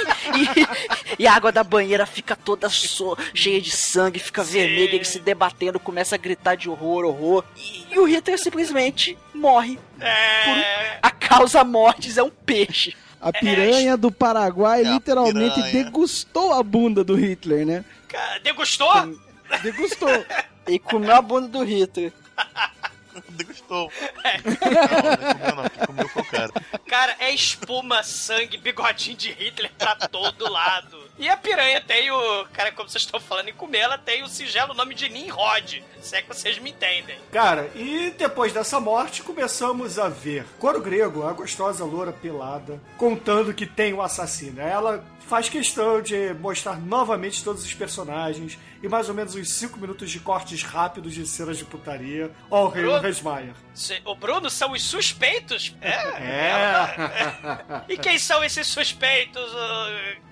E, e a água da banheira fica toda so- cheia de sangue, fica vermelha, ele se debatendo, começa a gritar de horror, horror. E, e o Hitler simplesmente morre. Por um- a causa mortes é um peixe. A piranha do Paraguai literalmente piranha. degustou a bunda do Hitler, né? Cara, degustou? Degustou. E comeu a bunda do Hitler. Degustou. É. Não, quem comeu foi o cara. Cara, é espuma, sangue, bigodinho de Hitler pra todo lado. E a piranha tem o. Cara, como vocês estão falando em comer, ela tem o singelo nome de Nimrod. Se é que vocês me entendem. Cara, e depois dessa morte começamos a ver Coro Grego, a gostosa loura pelada, contando que tem um assassino. Ela faz questão de mostrar novamente todos os personagens e mais ou menos uns 5 minutos de cortes rápidos de cenas de putaria. Ó, o Rei O Bruno são os suspeitos? É. É. E quem são esses suspeitos,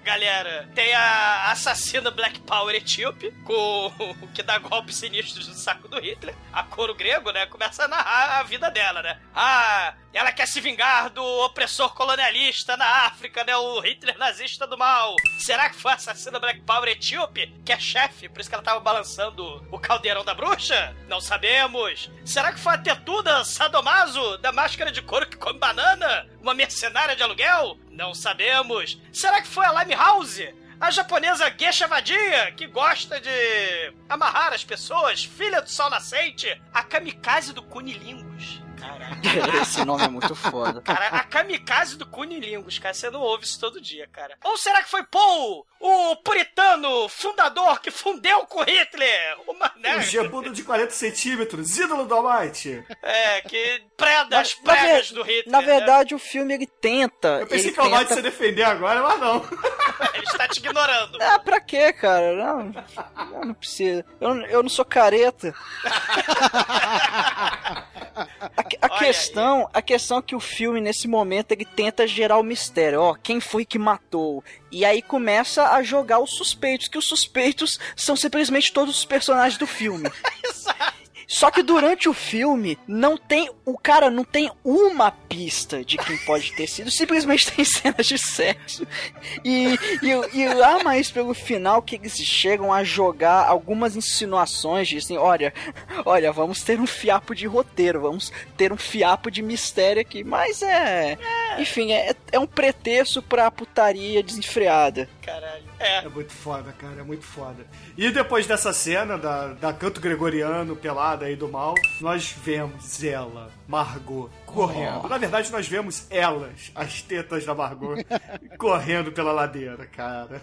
galera? Tem a assassina Black Power etíope, com o que dá golpes sinistros no saco do Hitler. A coro grego, né? Começa a narrar a vida dela, né? Ah, ela quer se vingar do opressor colonialista na África, né? O Hitler nazista do mal. Será que foi a assassina Black Power etíope, que é chefe, por isso que ela tava balançando o caldeirão da bruxa? Não sabemos. Será que foi a tetuda sadomaso da máscara de couro que come banana? Uma mercenária de aluguel? Não sabemos. Será que foi a Limehouse? A japonesa Geisha Vadia, que gosta de amarrar as pessoas, filha do sol nascente, a kamikaze do Cunilingus. Caraca. Esse nome é muito foda. Cara, a kamikaze do Cunilingus, cara, você não ouve isso todo dia, cara. Ou será que foi Paul, o puritano fundador que fundeu com Hitler? Uma, né? O gebudo de 40 centímetros, ídolo do Almighty. É, que preda as pregas ver- do Hitler. na né? verdade, o filme ele tenta. Eu pensei que o Almighty tenta... se defender agora, mas não. Ele está te ignorando. Ah, pra quê, cara? Não, não, não precisa. Eu, não- eu não sou careta. A, que- a questão, a questão é que o filme, nesse momento, ele tenta gerar o mistério. Ó, quem foi que matou? E aí começa a jogar os suspeitos, que os suspeitos são simplesmente todos os personagens do filme. Só que durante o filme, não tem. O cara não tem uma pista de quem pode ter sido, simplesmente tem cenas de sexo. E, e, e lá mais pelo final que eles chegam a jogar algumas insinuações, dizem, olha, olha, vamos ter um fiapo de roteiro, vamos ter um fiapo de mistério aqui. Mas é. Enfim, é, é um pretexto pra putaria desenfreada. Caralho. É. muito foda, cara, é muito foda. E depois dessa cena da, da canto gregoriano pelada aí do mal, nós vemos ela, Margot, correndo. Oh. Na verdade, nós vemos elas, as tetas da Margot, correndo pela ladeira, cara.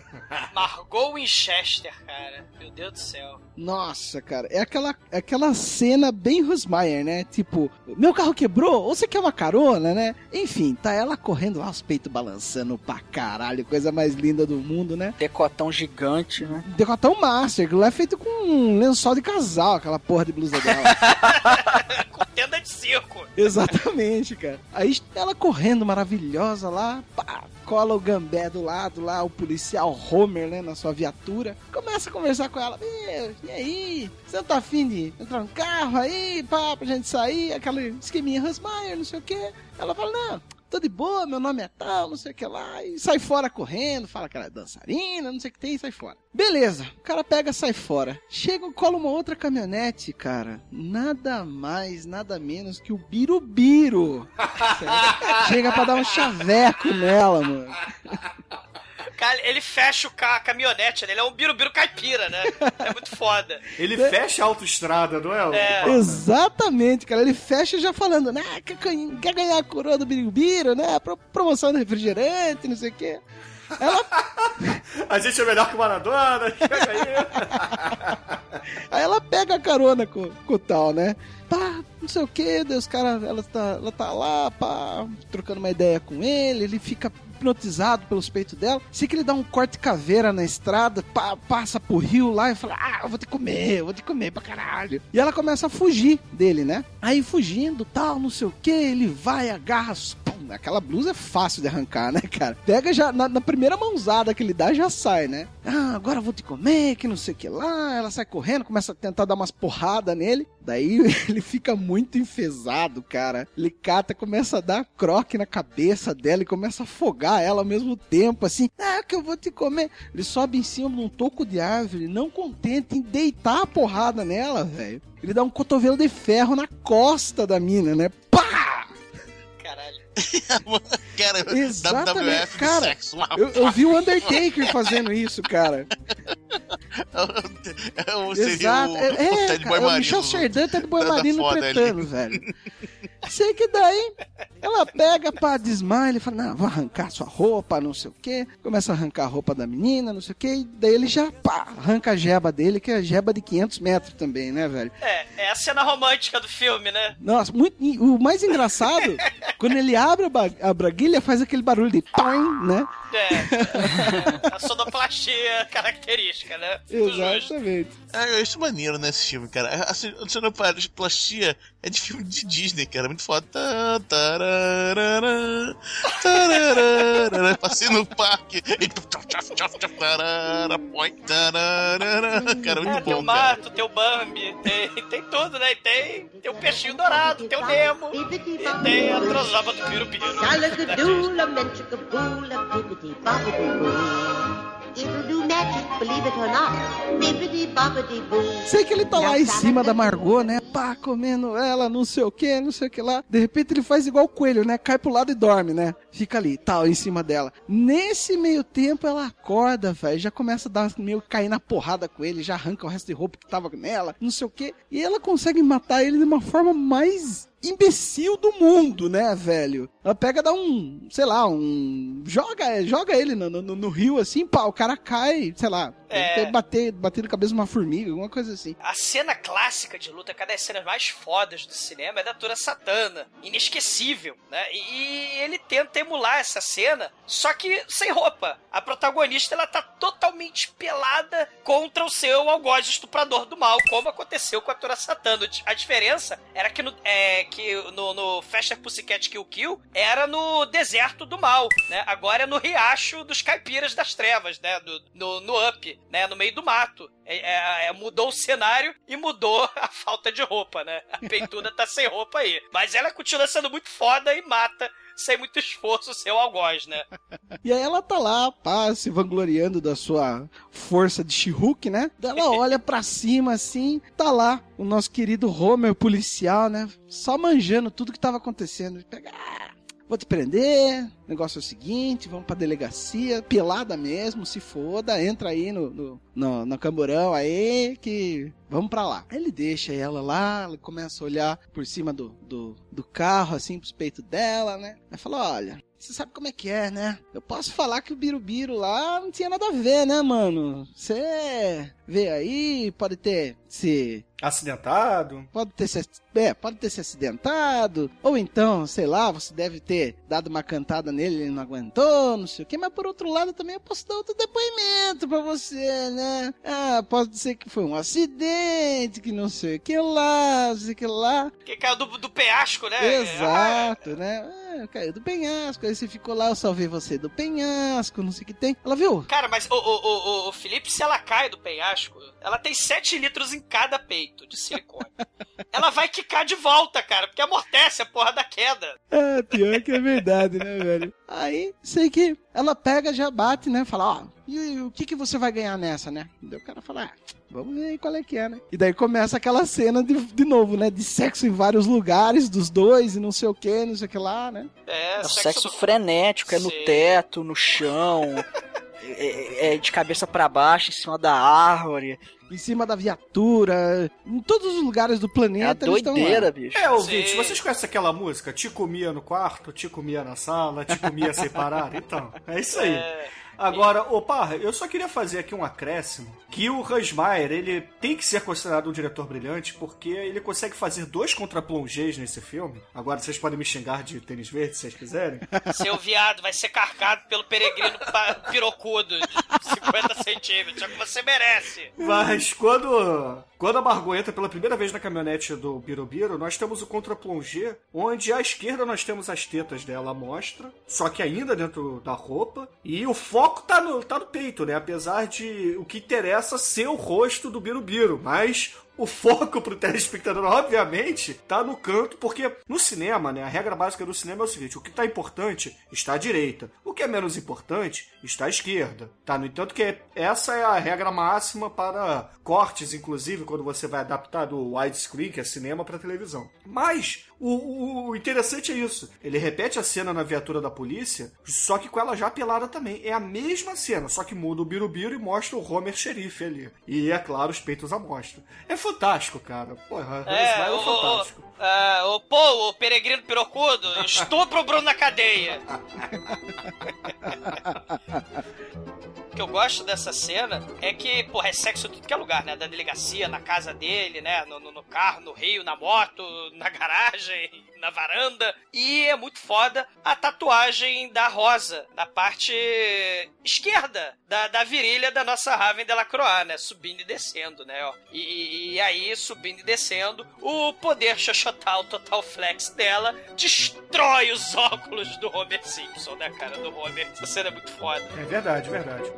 Margot Winchester, cara. Meu Deus do céu. Nossa, cara, é aquela, é aquela cena bem Rosmaier, né? Tipo, meu carro quebrou, ou você quer uma carona, né? Enfim, tá ela correndo lá, os peitos balançando pra caralho, coisa mais linda do mundo, né? Decotão gigante, né? Decotão Master, aquilo lá é feito com um lençol de casal, aquela porra de blusa dela. Com tenda de circo. Exatamente, cara. Aí ela correndo maravilhosa lá, pá, cola o gambé do lado lá, o policial Homer, né, na sua viatura. Começa a conversar com ela. E aí? Você não tá afim de entrar no carro aí, pá, pra gente sair? Aquela esqueminha Rosmaier, não sei o quê. Ela fala, não, tô de boa, meu nome é tal, não sei o que lá. E sai fora correndo, fala que ela é dançarina, não sei o que tem, e sai fora. Beleza, o cara pega, sai fora. Chega, cola uma outra caminhonete, cara. Nada mais, nada menos que o Birubiru. Chega pra dar um chaveco nela, mano. Cara, ele fecha o carro, a caminhonete, né? Ele é um birubiru caipira, né? É muito foda. Ele fecha a autoestrada, não é? É. Exatamente, cara. Ele fecha já falando, né? Quer, ganhar- quer ganhar a coroa do Birubiru, né? Pro- Promoção do refrigerante, não sei o quê. A gente é melhor que o Maradona. chega aí. Aí ela pega a carona com, com o tal, né? Pá, não sei o que, Deus, cara, ela tá, ela tá lá, pá, trocando uma ideia com ele, ele fica hipnotizado pelos peitos dela. Sei que ele dá um corte caveira na estrada, pá, passa pro rio lá e fala: Ah, eu vou te comer, eu vou te comer pra caralho. E ela começa a fugir dele, né? Aí fugindo, tal, não sei o que, ele vai, agarra, aquela blusa é fácil de arrancar, né, cara? Pega já, na, na primeira mãozada que ele dá, já sai, né? Ah, agora eu vou te comer, que não sei o que lá. Ela sai correndo, começa a tentar dar umas porradas nele. Daí ele fica muito enfesado, cara. Ele cata, começa a dar croque na cabeça dela e começa a afogar ela ao mesmo tempo, assim. Ah, que eu vou te comer. Ele sobe em cima de um toco de árvore, não contente em deitar a porrada nela, velho. Ele dá um cotovelo de ferro na costa da mina, né? Pá! Cara, Exatamente, WWF cara. sexo. Eu, eu vi o Undertaker fazendo isso, cara. Ou seria Exato. o, é, o é, Ted cara, Boy é o Marino. Michel Serdan, Ted Boy Marino ali. velho. Sei que daí ela pega, pá, desmaia, ele fala, não, vou arrancar sua roupa, não sei o quê. Começa a arrancar a roupa da menina, não sei o quê. E daí ele já, pá, arranca a jeba dele, que é a jeba de 500 metros também, né, velho? É, é a cena romântica do filme, né? Nossa, muito, o mais engraçado, quando ele abre a, ba- a braguilha, faz aquele barulho de toim, né? É. a sonoplastia característica, né? Exatamente. É, eu acho maneiro nesse filme, cara. A ce- a sonoplastia é de filme de Disney, cara. Muito foda. Tá, tararara, tararara. Passei no parque e. tararara. Cara, É, muito tem o bom, cara. mato, tem o Bambi, tem, tem tudo, né? Tem, tem o peixinho dourado, tem o Nemo, e tem a trozoba do Pirupiru. Sei que ele tá lá em cima da Margot, né? Pá, comendo ela, não sei o que, não sei o que lá. De repente ele faz igual o coelho, né? Cai pro lado e dorme, né? Fica ali, tal, em cima dela. Nesse meio tempo ela acorda, velho. Já começa a dar meio cair na porrada com ele, já arranca o resto de roupa que tava nela, não sei o que. E ela consegue matar ele de uma forma mais imbecil do mundo, né, velho? Ela pega, dá um, sei lá, um. Joga, joga ele no, no, no rio assim, pá, o cara cai, sei lá, É. bater, bater na cabeça de uma formiga, alguma coisa assim. A cena clássica de luta, cada das cenas mais fodas do cinema, é da Tura Satana. Inesquecível, né? E, e ele tenta emular essa cena, só que sem roupa. A protagonista, ela tá totalmente pelada contra o seu algoz estuprador do mal, como aconteceu com a Tura Satana. A diferença era que no, é, que no, no Faster Pussycat Kill Kill era no deserto do mal, né? Agora é no riacho dos caipiras das trevas, né? Do- no, no Up, né? No meio do mato. É, é- é- mudou o cenário e mudou a falta de roupa, né? A peituda tá sem roupa aí. Mas ela continua sendo muito foda e mata sem muito esforço seu algoz, né? E aí ela tá lá, pá, se vangloriando da sua força de She-Hulk, né? Ela olha pra cima assim, tá lá o nosso querido Homer policial, né? Só manjando tudo que tava acontecendo. Ele Pega, ah, vou te prender, o negócio é o seguinte, vamos pra delegacia, pelada mesmo, se foda, entra aí no, no, no, no camburão aí, que vamos pra lá. Aí ele deixa ela lá, ela começa a olhar por cima do, do, do carro, assim, pros peitos dela, né? Aí fala, olha, você sabe como é que é, né? Eu posso falar que o Birubiru lá não tinha nada a ver, né, mano? Você vê aí, pode ter se Acidentado. pode ter se, é, pode ter se acidentado, ou então, sei lá, você deve ter dado uma cantada nele, ele não aguentou, não sei o que, mas por outro lado também eu posso dar outro depoimento pra você, né? Ah, pode ser que foi um acidente, que não sei o que lá, não sei o que lá. Que caiu do, do penhasco, né? Exato, né? Ah, caiu do penhasco, aí você ficou lá, eu salvei você do penhasco, não sei o que tem. Ela viu? Cara, mas o, o, o, o- Felipe, se ela cai do penhasco, ela tem 7 litros em cada peito de silicone. ela vai quicar de volta, cara, porque amortece a porra da queda. É, pior que é verdade, né, velho? Aí, sei que ela pega, já bate, né? Fala, ó, e o que que você vai ganhar nessa, né? Daí o cara fala, ah, vamos ver aí qual é que é, né? E daí começa aquela cena de, de novo, né? De sexo em vários lugares dos dois e não sei o que, não sei o que lá, né? É, É o sexo frenético, é no teto, no chão, é, é de cabeça pra baixo, em cima da árvore. Em cima da viatura, em todos os lugares do planeta. É eles tão lá. doideira, bicho. É, ouvinte, vocês conhecem aquela música? Te comia no quarto, te comia na sala, te comia separado? Então, é isso aí. Agora, ô Parra, eu só queria fazer aqui um acréscimo, que o Hans Meyer, ele tem que ser considerado um diretor brilhante, porque ele consegue fazer dois contraplongés nesse filme. Agora, vocês podem me xingar de tênis verde, se vocês quiserem. Seu viado vai ser carcado pelo peregrino pirocudo 50 centímetros, é o que você merece. Mas quando, quando a Margot entra pela primeira vez na caminhonete do Birubiru, nós temos o contra-plongé, onde à esquerda nós temos as tetas dela à mostra, só que ainda dentro da roupa, e o foco tá no, tá no peito, né? Apesar de o que interessa ser o rosto do Birubiru, mas o foco pro telespectador, obviamente, tá no canto, porque no cinema, né, a regra básica do cinema é o seguinte: o que tá importante está à direita, o que é menos importante está à esquerda, tá? No entanto, que essa é a regra máxima para cortes, inclusive, quando você vai adaptar do widescreen, que é cinema, para televisão. Mas o, o- interessante é isso: ele repete a cena na viatura da polícia, só que com ela já pelada também. É a mesma cena, só que muda o birubiru e mostra o Homer xerife ali. E é claro, os peitos à mostra. É fantástico, cara. Porra, Hans É, o, é fantástico. O, ah, o Paul, o peregrino pirocudo, estupra o Bruno na cadeia. O que eu gosto dessa cena é que, porra, é sexo em tudo que é lugar, né? Da delegacia, na casa dele, né? No, no- no carro, no rio, na moto, na garagem, na varanda. E é muito foda a tatuagem da Rosa, na parte esquerda da, da virilha da nossa Raven Delacroix, né? Subindo e descendo, né? E, e- aí, subindo e descendo, o poder xoxotal total flex dela destrói os óculos do Homer Simpson, né, cara? Do Homer. Essa cena é muito foda. É verdade, verdade.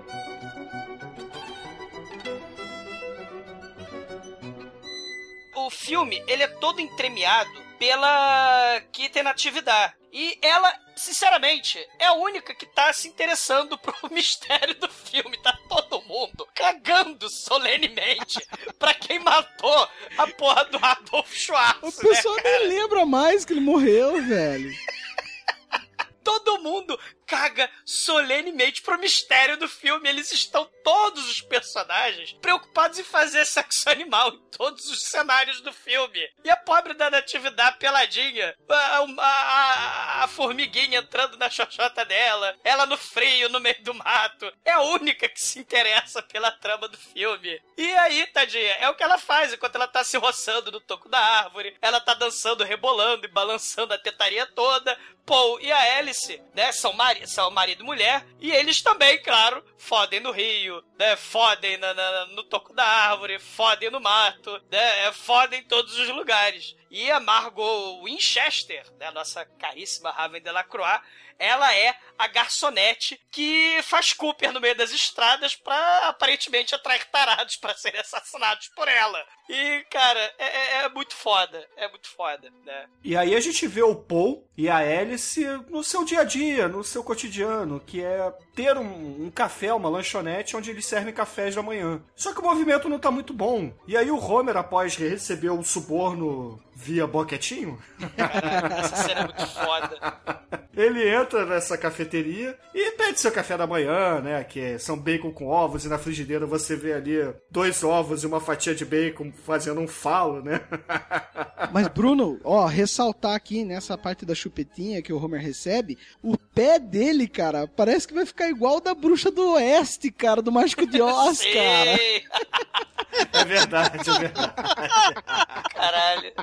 o filme, ele é todo entremeado pela Kitten Natividade. E ela, sinceramente, é a única que tá se interessando pro mistério do filme. Tá todo mundo cagando solenemente pra quem matou a porra do Adolf Schwartz, O pessoal né, nem lembra mais que ele morreu, velho. Todo mundo caga solenemente pro mistério do filme. Eles estão, todos os personagens, preocupados em fazer sexo animal em todos os cenários do filme. E a pobre da natividade peladinha, a, a- a- a formiguinha entrando na xoxota dela, ela no frio, no meio do mato. É a única que se interessa pela trama do filme. E aí, tadinha, é o que ela faz enquanto ela tá se roçando no toco da árvore. Ela tá dançando, rebolando e balançando a tetaria toda. Paul e a Alice, né, são, mari são marido e mulher, e eles também, claro, fodem no rio, né, fodem na- na- no toco da árvore, fodem no mato, né, fodem em todos os lugares. E a Margot Winchester, né, nossa caríssima Raven Delacroix, ela é a garçonete que faz Cooper no meio das estradas pra aparentemente atrair tarados pra serem assassinados por ela. E, cara, é, é- é muito foda. É muito foda, né? E aí a gente vê o Paul e a Alice no seu dia a dia, no seu cotidiano, que é ter um, um café, uma lanchonete onde eles servem cafés da manhã. Só que o movimento não tá muito bom. E aí o Homer, após receber o suborno via boquetinho, Essa cena é muito foda. ele entra nessa cafeteria e pede seu café da manhã, né? Que são bacon com ovos, e na frigideira você vê ali dois ovos e uma fatia de bacon fazendo um falo, né? Mas, Bruno, ó, ressaltar aqui nessa parte da chupetinha que o Homer recebe, o pé dele, cara, parece que vai ficar igual o da bruxa do oeste, cara, do Mágico de Oz, cara. É verdade, é verdade. Caralho.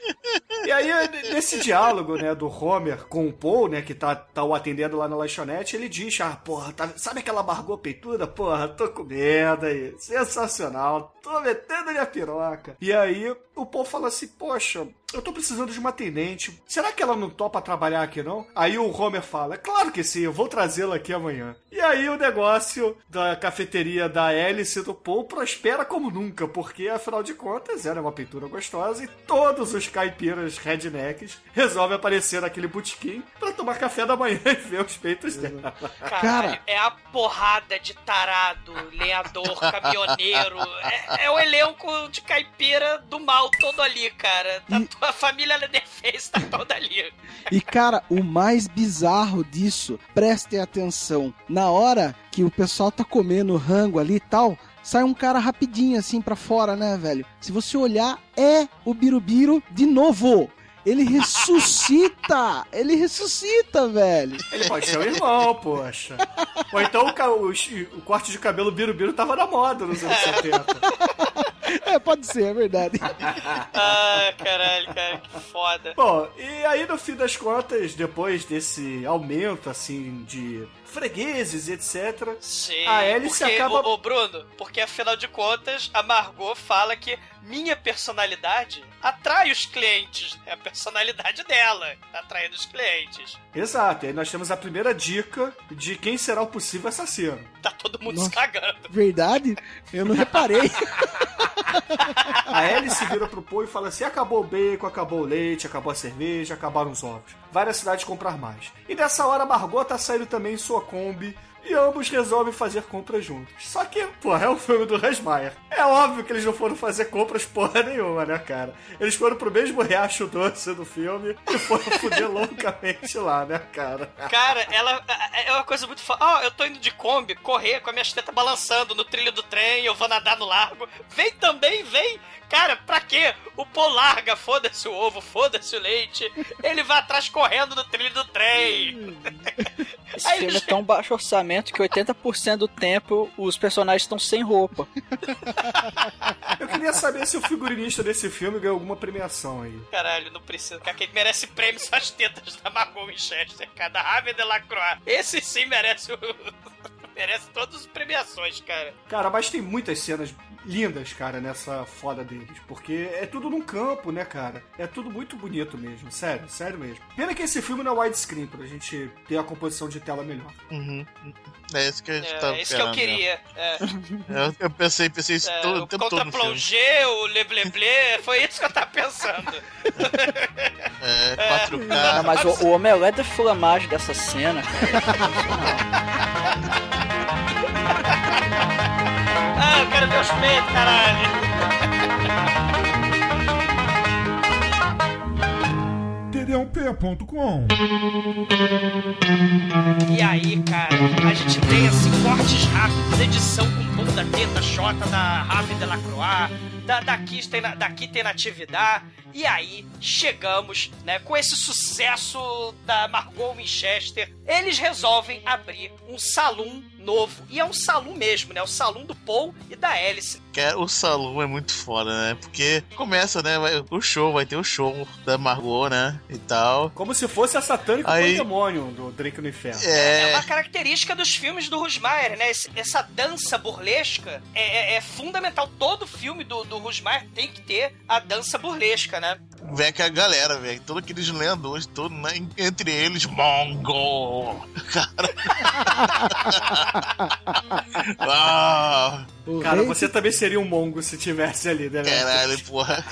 E aí, nesse diálogo, né, do Homer com o Paul, né, que tá, tá o atendendo lá na lanchonete, ele diz, ah, porra, tá- sabe aquela Margot peituda? Porra, tô com medo aí, sensacional, tô metendo minha piroca. E aí, o Paul fala assim, poxa, eu tô precisando de uma atendente, será que ela não topa trabalhar aqui, não? Aí o Homer fala, claro que sim, eu vou trazê-la aqui amanhã. E aí o negócio da cafeteria da Alice e do Paul prospera como nunca, porque, afinal de contas, era uma pintura gostosa e todos os caipiras rednecks resolvem aparecer naquele botequim pra tomar café da manhã e ver os peitos dela. Caralho, é a porrada de tarado, lenhador, caminhoneiro. É, é o elenco de caipira do mal todo ali, cara. Tá- A família Leatherface tá toda ali. E, cara, o mais bizarro disso, prestem atenção, na hora que o pessoal tá comendo rango ali e tal, sai um cara rapidinho assim pra fora, né, velho? Se você olhar, é o Birubiru de novo. Ele ressuscita! ele ressuscita, velho! Ele pode ser o irmão, poxa. Ou então o, o, o corte de cabelo birubiru tava na moda nos anos 70. É, pode ser, é verdade. Ah, caralho, cara, que foda. Bom, e aí no fim das contas, depois desse aumento, assim, de fregueses e etc. Sim, a Alice porque, acaba. ô, ô, Bruno, porque afinal de contas, a Margot fala que minha personalidade atrai os clientes. É a personalidade dela, tá atraindo os clientes. Exato, e aí nós temos a primeira dica de quem será o possível assassino. Tá todo mundo Nossa. se cagando. Verdade? Eu não reparei. A Alice vira pro Poe e fala assim: acabou o bacon, acabou o leite, acabou a cerveja, acabaram os ovos. Várias cidades comprar mais. E nessa hora a Margot tá saindo também em sua Kombi. E ambos resolvem fazer compras juntos. Só que, porra, é o filme do Rasmaier. É óbvio que eles não foram fazer compras porra nenhuma, né, cara? Eles foram pro mesmo riacho doce do filme e foram fuder loucamente lá, né, cara? Cara, ela é uma coisa muito foda. Ó, eu tô indo de Kombi, correr com a minha teta balançando no trilho do trem, eu vou nadar no largo. Vem também, vem! Cara, pra quê? O pô larga, foda-se o ovo, foda-se o leite. Ele vai atrás correndo no trilho do trem. Esse filme é tão baixo orçamento que 80% do tempo os personagens estão sem roupa. Eu queria saber se o figurinista desse filme ganhou alguma premiação aí. Caralho, não precisa. Cara, quem merece prêmio são as tetas da Margot Winchester, cara, da Raven Delacroix. Esse sim merece o... merece todas as premiações, cara. Cara, mas tem muitas cenas lindas, cara, nessa foda deles. Porque é tudo num campo, né, cara? É tudo muito bonito mesmo. Sério, sério mesmo. Pena que esse filme não é widescreen, pra gente ter a composição de tela melhor. Uhum. É isso que a gente É, tava é isso que eu esperando, queria. É. né? Eu, eu pensei, pensei isso É, todo, o o tempo todo no filme. contra-plongé, o le-ble-ble, foi isso que eu tava pensando. É, Não, 4K. mas o, o omelete de flamagem dessa cena, Ah, eu quero ver os peitos, caralho. td1p.com E aí, cara, a gente tem assim cortes rápidos, edição com bunda, teta, xota da Raven Delacroix, da, daqui, tem, daqui tem natividade. E aí, chegamos, né, com esse sucesso da Margot Winchester, eles resolvem abrir um salão novo. E é um salão mesmo, né? O salão do Paul e da Alice. Que é- o salão é muito foda, né? Porque começa, né? vai- o show, vai ter o show da Margot, né? E tal. Como se fosse a satânica Aí- pandemônio do Drake no Inferno. É É. uma característica dos filmes do Rusmaier, né? Esse- essa dança burlesca é, é- é fundamental. Todo filme do, do Rusmaier tem que ter a dança burlesca, né? Vem que a galera, velho. Todos aqueles lenhadores, todo, né? entre eles, Mongo. Cara. ah, Cara, você também seria um mongo se tivesse ali, né? caralho, porra.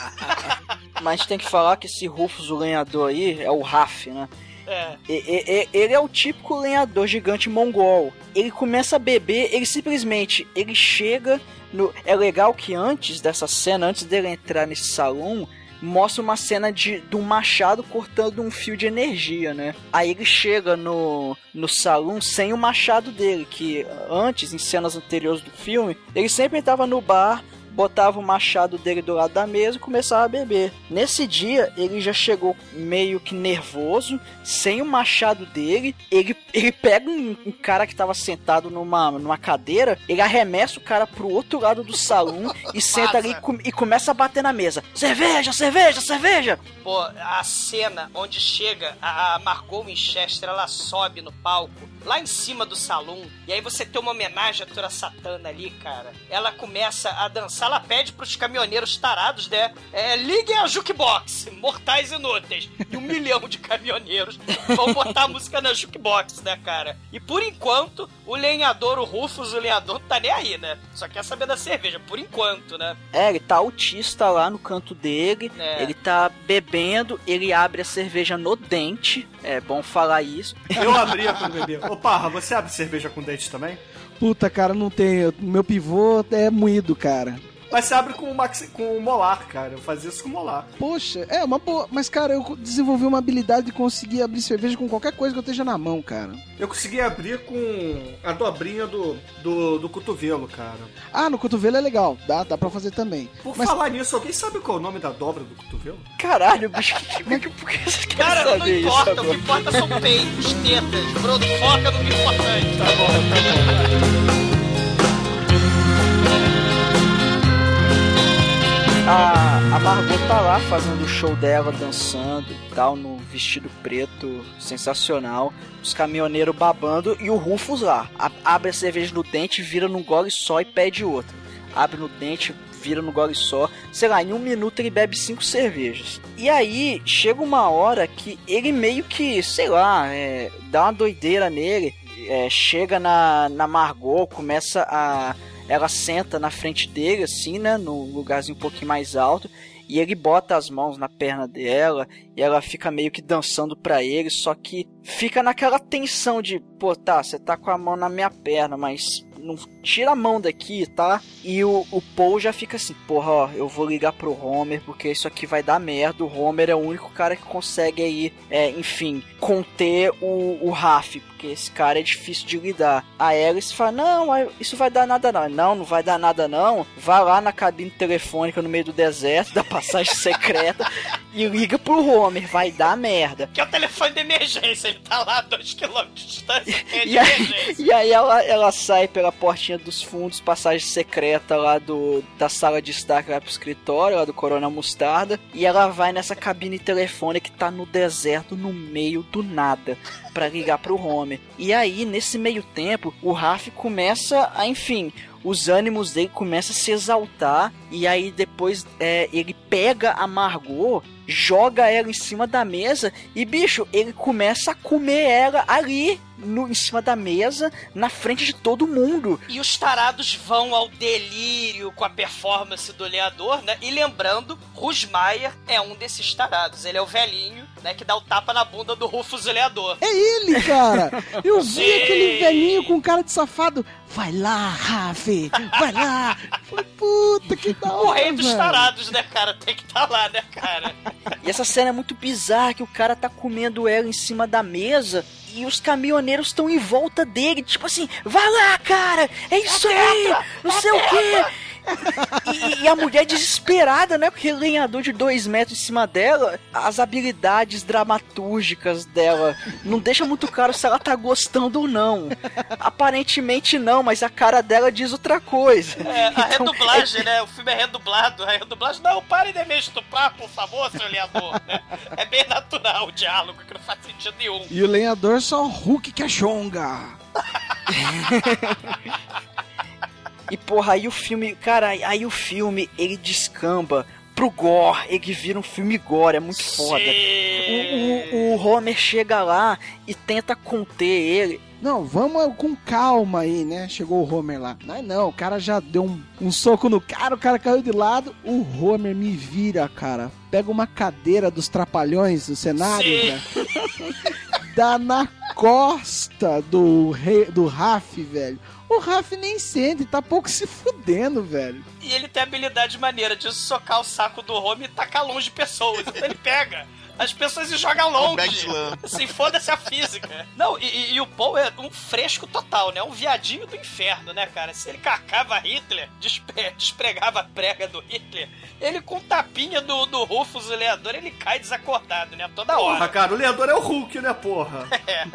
mas tem que falar que esse Rufus, o lenhador aí, é o Raf, né? É. E- e- Ele é o típico lenhador gigante mongol. Ele começa a beber, ele simplesmente ele chega no. É legal que antes dessa cena, antes dele entrar nesse salão, mostra uma cena de, de um machado cortando um fio de energia, né? Aí ele chega no, no salão sem o machado dele, que antes, em cenas anteriores do filme, ele sempre estava no bar botava o machado dele do lado da mesa e começava a beber. Nesse dia, ele já chegou meio que nervoso, sem o machado dele. Ele, ele pega um, um cara que tava sentado numa, numa cadeira, ele arremessa o cara pro outro lado do salão e senta ali e, e começa a bater na mesa. Cerveja, cerveja, cerveja! Pô, a cena onde chega a a Margot Winchester, ela sobe no palco, lá em cima do salão, e aí você tem uma homenagem à Tura Satana ali, cara. Ela começa a dançar, ela pede pros caminhoneiros tarados, né? É, liguem a jukebox, mortais inúteis. E um milhão de caminhoneiros vão botar a música na jukebox, né, cara? E por enquanto, o lenhador, o Rufus, o lenhador, não tá nem aí, né? Só quer saber da cerveja, por enquanto, né? É, ele tá autista lá no canto dele, É. ele tá bebendo, ele abre a cerveja no dente, é bom falar isso. Eu abria quando bebia. Ô, Parra, você abre cerveja com dente também? Puta, cara, não tem. eu- Meu pivô é moído, cara. Mas você abre com o, maxi, com o molar, cara. Eu fazia isso com o molar. Poxa, é uma boa. Mas, cara, eu desenvolvi uma habilidade de conseguir abrir cerveja com qualquer coisa que eu esteja na mão, cara. Eu consegui abrir com a dobrinha do, do, do cotovelo, cara. Ah, no cotovelo é legal. Dá, dá pra fazer também. Por Mas- falar nisso, alguém sabe qual é o nome da dobra do cotovelo? Caralho, bicho, que por que você quer Cara, não saber isso importa, o que importa são peitos, tetas. Foca no que importante. Tá bom, tá bom. Tá lá fazendo o show dela, dançando e tal, no vestido preto sensacional. Os caminhoneiros babando e o Rufus lá. A- abre a cerveja no dente, vira num gole só e pede outra. Abre no dente, vira no gole só. Sei lá, em um minuto ele bebe cinco cervejas. E aí chega uma hora que ele meio que, sei lá, é, dá uma doideira nele. é, chega na, na Margot, começa a. Ela senta na frente dele, assim, né? Num lugarzinho um pouquinho mais alto. E ele bota as mãos na perna dela e ela fica meio que dançando pra ele, só que fica naquela tensão de, pô, tá, você tá com a mão na minha perna, mas não tira a mão daqui, tá? E o, o Paul já fica assim, porra, ó, eu vou ligar pro Homer porque isso aqui vai dar merda. O Homer é o único cara que consegue aí, é, enfim, conter o, o Raf, porque esse cara é difícil de lidar. A Alice fala, não, isso vai dar nada não. Não, não vai dar nada não. Vai lá na cabine telefônica no meio do deserto, da passagem secreta, e liga pro Homer, vai dar merda. Que é o telefone de emergência, ele tá lá a dois quilômetros de distância. É de E aí, e aí ela, ela sai pela portinha dos fundos, passagem secreta lá do, da sala de estar vai pro escritório, lá do Coronel Mostarda, e ela vai nessa cabine telefônica que tá no deserto, no meio do nada, pra ligar pro Homer. E aí, nesse meio tempo, o Raf começa a, enfim, os ânimos dele começam a se exaltar, e aí depois é, ele pega a Margot, joga ela em cima da mesa, e bicho, ele começa a comer ela ali, no, em cima da mesa, na frente de todo mundo. E os tarados vão ao delírio com a performance do lenhador, né? E lembrando, Rusmaier é um desses tarados. Ele é o velhinho, né? Que dá o tapa na bunda do Rufus o lenhador. É ele, cara! Eu vi Sim. aquele velhinho com cara de safado. Vai lá, Rafi! Vai lá! Falei, puta, que da hora, O rei dos tarados, né, cara? Tem que estar lá, né, cara? E essa cena é muito bizarra, que o cara tá comendo ela em cima da mesa e os caminhoneiros estão em volta dele, tipo assim, vai lá, cara, é isso aí, não sei o quê. E, e a mulher desesperada, né? Porque lenhador de dois metros em cima dela, as habilidades dramatúrgicas dela não deixa muito claro se ela tá gostando ou não. Aparentemente não, mas a cara dela diz outra coisa. É, a Então, redublagem, né? O filme é redublado. A redublagem, não, pare de me estuprar, por favor, seu lenhador. né? É bem natural o diálogo, que não faz sentido nenhum. E o lenhador só Hulk que é chonga. E porra, aí o filme, cara, aí o filme ele descamba pro gore, ele vira um filme gore, é muito foda. O, o, o Homer chega lá e tenta conter ele. Não, vamos com calma aí, né? Chegou o Homer lá. Não, não, o cara já deu um, um soco no cara, o cara caiu de lado. O Homer me vira, cara. Pega uma cadeira dos trapalhões do cenário, Sim. né? Dá na costa do rei, do Raf, velho. O Raf nem sente, tá pouco se fudendo, velho. E ele tem a habilidade maneira de socar o saco do Home e tacar longe pessoas. Então ele pega as pessoas e joga longe. Assim, foda-se a física. Não, e, e- o Paul é um fresco total, né? Um viadinho do inferno, né, cara? Se ele carcava Hitler, despre- despregava a prega do Hitler, ele com tapinha do, do Rufus, o leador, ele cai desacordado, né? Toda hora. Porra, cara, o lenhador é o Hulk, né, porra? É.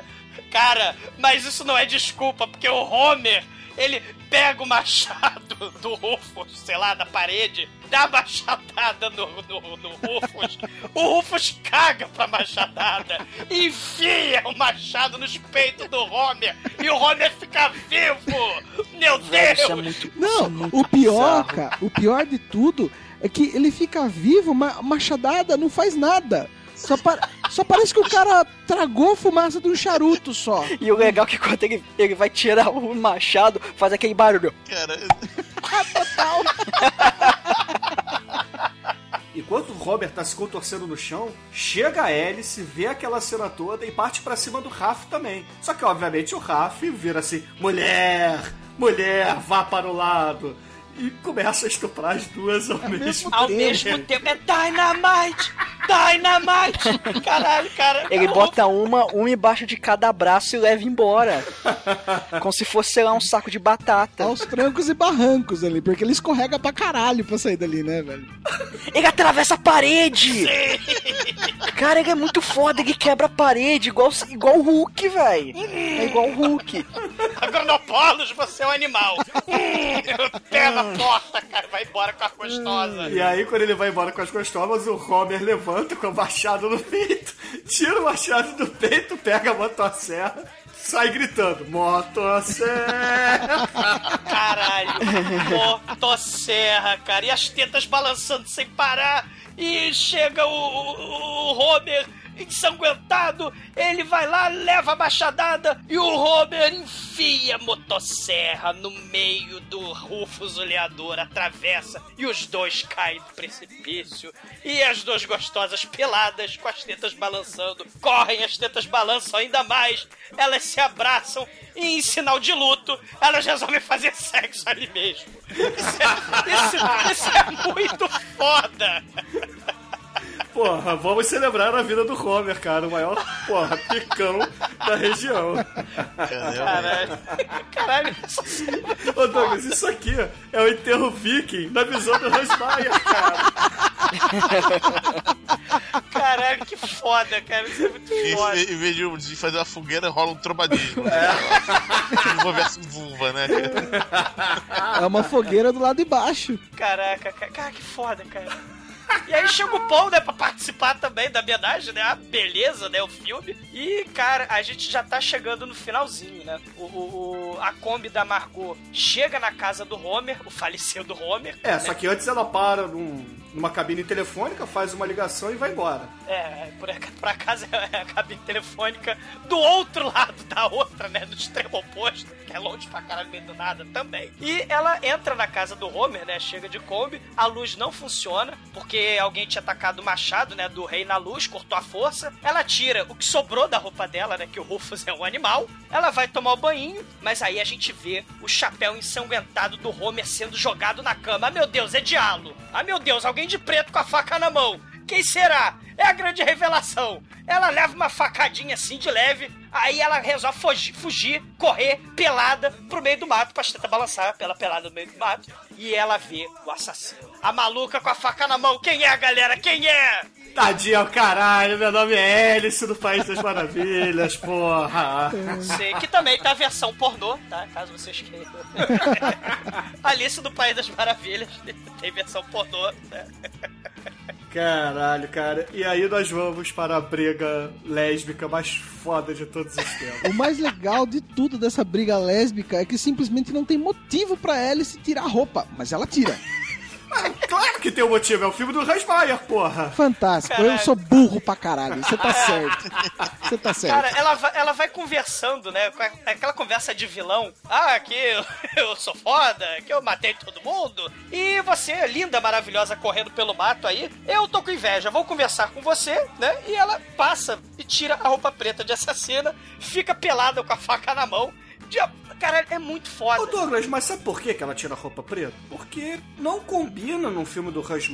Cara, mas isso não é desculpa, porque o Homer, ele pega o machado do Rufus, sei lá, da parede, dá machadada no, no, no Rufus, o Rufus caga pra machadada, enfia o machado nos peitos do Homer, e o Homer fica vivo! Meu Velho, Deus! é muito. Não, o pior, bizarro. cara, o pior de tudo é que ele fica vivo, mas machadada não faz nada. Só, pa- só parece que o cara tragou a fumaça de um charuto só. E o legal é que quando ele, ele vai tirar o machado, faz aquele barulho. Cara, Enquanto o Robert tá se contorcendo no chão, chega a Alice, vê aquela cena toda e parte pra cima do Raf também. Só que, obviamente, o Raf vira assim: mulher, mulher, vá para o lado. E começa a estuprar as duas ao mesmo Ao tempo. mesmo tempo, é Dynamite! Dynamite! Caralho, cara. Ele bota uma, uma embaixo de cada braço e leva embora. Como se fosse, sei lá, um saco de batata. Aos trancos e barrancos ali, porque ele escorrega pra caralho pra sair dali, né, velho? Ele atravessa a parede! Cara, ele é muito foda, ele quebra a parede, igual, igual o Hulk, velho. É igual o Hulk. Agronopolos, você é um animal. Hum, Pé na a porta, cara. Vai embora com a gostosa. E aí, quando ele vai embora com as gostosas, o Homer levanta com a machado no peito, tira o machado do peito, pega a motosserra, sai gritando: Motosserra! Caralho, motosserra, cara. E as tetas balançando sem parar. E chega o, o, o Homer ensanguentado. Ele vai lá, leva a machadada. E o Homer enfia a motosserra no meio do Rufus oleador, atravessa. E os dois caem do precipício. E as duas gostosas peladas, com as tetas balançando, correm, as tetas balançam ainda mais. Elas se abraçam e, em sinal de luto, elas resolvem fazer sexo ali mesmo. Isso é, isso- isso é muito foda. Porra, vamos celebrar a vida do Homer, cara. O maior, porra, picão da região. Caralho. Caralho. Ô Douglas, isso aqui é o enterro viking na visão do Hans Mayer, cara. Caralho, que foda, cara. Isso é muito Em, foda. em vez de- fazer uma fogueira, rola um trombadismo. Vulva versus vulva, né? É uma fogueira do lado de baixo. Caraca, cara, cara, que foda, cara. E aí chega o Paul, né, pra participar também da homenagem, né? A beleza, né? O filme. E, cara, a gente já tá chegando no finalzinho, né? O, o- a Kombi da Margot chega na casa do Homer, o falecido Homer. É, né? só que antes ela para num- numa cabine telefônica, faz uma ligação e vai embora. É, por, por acaso é a cabine telefônica do outro lado da outra, né? Do extremo oposto, que é longe pra caralho, meio do nada também. E ela entra na casa do Homer, né? Chega de Kombi, a luz não funciona, porque alguém tinha atacado o machado, né? Do rei na luz, cortou a força. Ela tira o que sobrou da roupa dela, né? Que o Rufus é um animal. Ela vai tomar o banho, mas aí a gente vê o chapéu ensanguentado do Homer sendo jogado na cama. Ah, meu Deus, é dialo! Ah, meu Deus, alguém de preto com a faca na mão! Quem será? É a grande revelação. Ela leva uma facadinha assim de leve, aí ela resolve fugir, fugir, correr pelada pro meio do mato pra tentar balançar pela pelada no meio do mato. E ela vê o assassino. A maluca com a faca na mão. Quem é, galera? Quem é? Tadinha ao caralho, meu nome é Alice do País das Maravilhas, porra. Sei que também tá a versão pornô, tá? Caso vocês queiram. Alice do País das Maravilhas tem versão pornô, né? Caralho, cara. E aí nós vamos para a briga lésbica mais foda de todos os tempos. O mais legal de tudo dessa briga lésbica é que simplesmente não tem motivo pra Alice tirar a roupa, mas ela tira. Claro que tem um motivo, é o filme do Hans Mayer, porra. Fantástico, eu sou burro pra caralho. Você tá certo. Você tá certo. Cara, ela vai, ela vai conversando, né? Aquela conversa de vilão. Ah, que eu, eu sou foda, que eu matei todo mundo. E você, linda, maravilhosa, correndo pelo mato aí. Eu tô com inveja, vou conversar com você, né? E ela passa e tira a roupa preta de assassina, fica pelada com a faca na mão. De- Cara, é muito foda. Ô Douglas, mas sabe por que que ela tira a roupa preta? Porque não combina no filme do Hans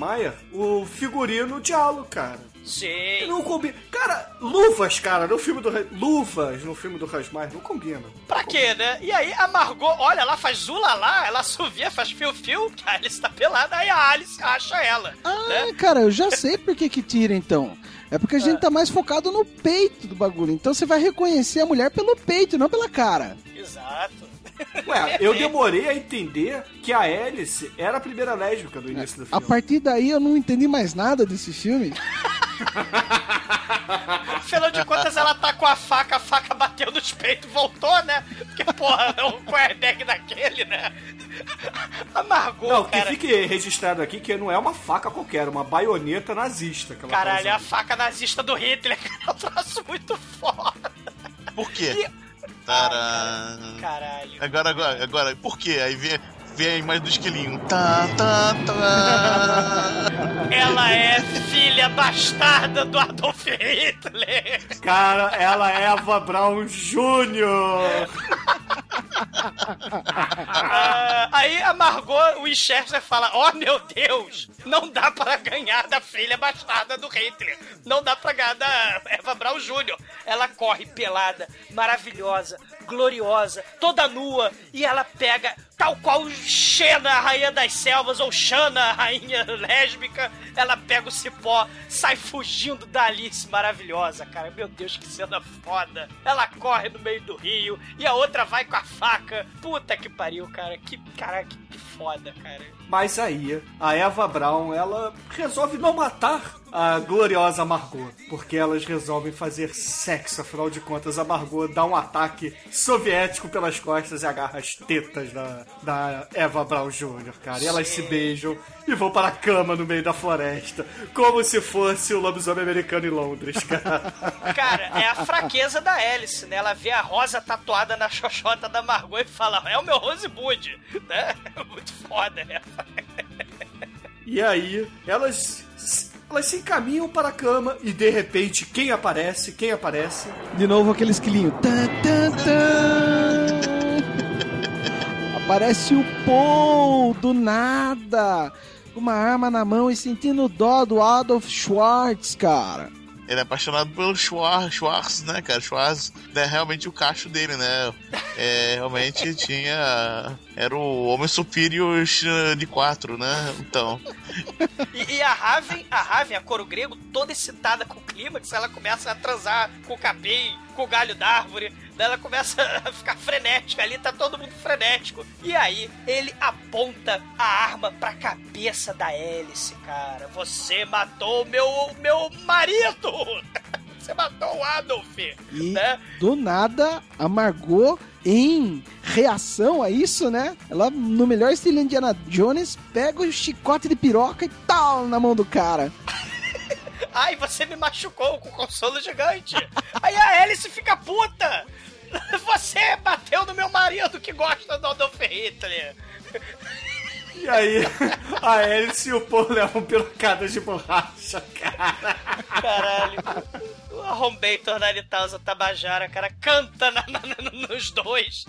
o figurino diálogo, cara. Sim. Não combina. Cara, luvas, cara, no filme do luvas no filme do Hans Mayer não combina. Pra quê, né? E aí a Margot, olha, ela faz zula lá, ela assovia, faz fio-fio, que a Alice tá pelada, aí a Alice acha ela. né? Ah, cara, eu já sei por que que tira então. É porque a gente tá mais focado no peito do bagulho. Então você vai reconhecer a mulher pelo peito, não pela cara. Exato. Ué, eu demorei a entender que a Alice era a primeira lésbica do início do A filme. partir daí eu não entendi mais nada desse filme. Afinal de contas, ela tá com a faca, a faca bateu nos peitos, voltou, né? Porque, porra, é um airbag daquele, né? A Margot, Não, que cara. fique registrado aqui que não é uma faca qualquer, é uma baioneta nazista. Que ela tá Caralho, é a faca nazista do Hitler, que é um troço muito foda. Por quê? Caralho. Agora, agora, agora, por quê? Aí vem, vem a imagem do esquilinho. Tá, tá, tá. Ela é filha bastarda do Adolf Hitler. Cara, ela é Eva Brown Jr. Ah, aí a Margot Winchester fala: Oh meu Deus, não dá para ganhar da filha bastarda do Hitler. Não dá pra ganhar da Eva Braun Jr. Ela corre pelada, maravilhosa, gloriosa, toda nua, e ela pega, tal qual Xena, a rainha das selvas, ou Xana, a rainha lésbica, ela pega o cipó, sai fugindo da Alice maravilhosa, cara. Meu Deus, que cena foda. Ela corre no meio do rio, e a outra vai com a faca. Puta que pariu, cara. Que, cara, que, que foda, cara. Mas aí, a Eva Brown, ela resolve não matar a gloriosa Margot, porque elas resolvem fazer sexo. Afinal de contas, a Margot dá um ataque soviético pelas costas e agarra as tetas da, da Eva Brown Jr., cara. E elas se beijam e vão para a cama no meio da floresta, como se fosse o lobisomem americano em Londres, cara. Cara, é a fraqueza da Alice, né? Ela vê a rosa tatuada na xoxota da Margot e fala, é o meu Rosebud, né? Muito foda, né? E aí, elas elas se encaminham para a cama e de repente, quem aparece? Quem aparece? De novo aquele esquilinho. Tan, tan, tan. Aparece o Paul do nada, com uma arma na mão e sentindo dó do Adolf Schwartz, cara. Ele é apaixonado pelo Schwarz, Schwarz, né, cara? Schwarz é realmente o cacho dele, né? É, realmente tinha. Era o Homem Superior de quatro, né? Então. E, e a Raven, a Raven, a coro grego, toda excitada com o clímax, ela começa a transar com o capim, com o galho da árvore. Ela começa a ficar frenética ali, tá todo mundo frenético. E aí, ele aponta a arma pra cabeça da hélice, cara. Você matou meu, meu marido! Você matou o Adolf! E Né? do nada, a Margot, em reação a isso, né? Ela, no melhor estilo Indiana Jones, pega o chicote de piroca e tal na mão do cara. Ai, você me machucou com o consolo gigante. Aí a Alice fica puta. Você bateu no meu marido que gosta do Adolf Hitler. E aí, a Alice e o Paul levam pirocadas de borracha, cara. Caralho. O Arrombator na Litausa Tabajara, cara, canta na- na- nos dois.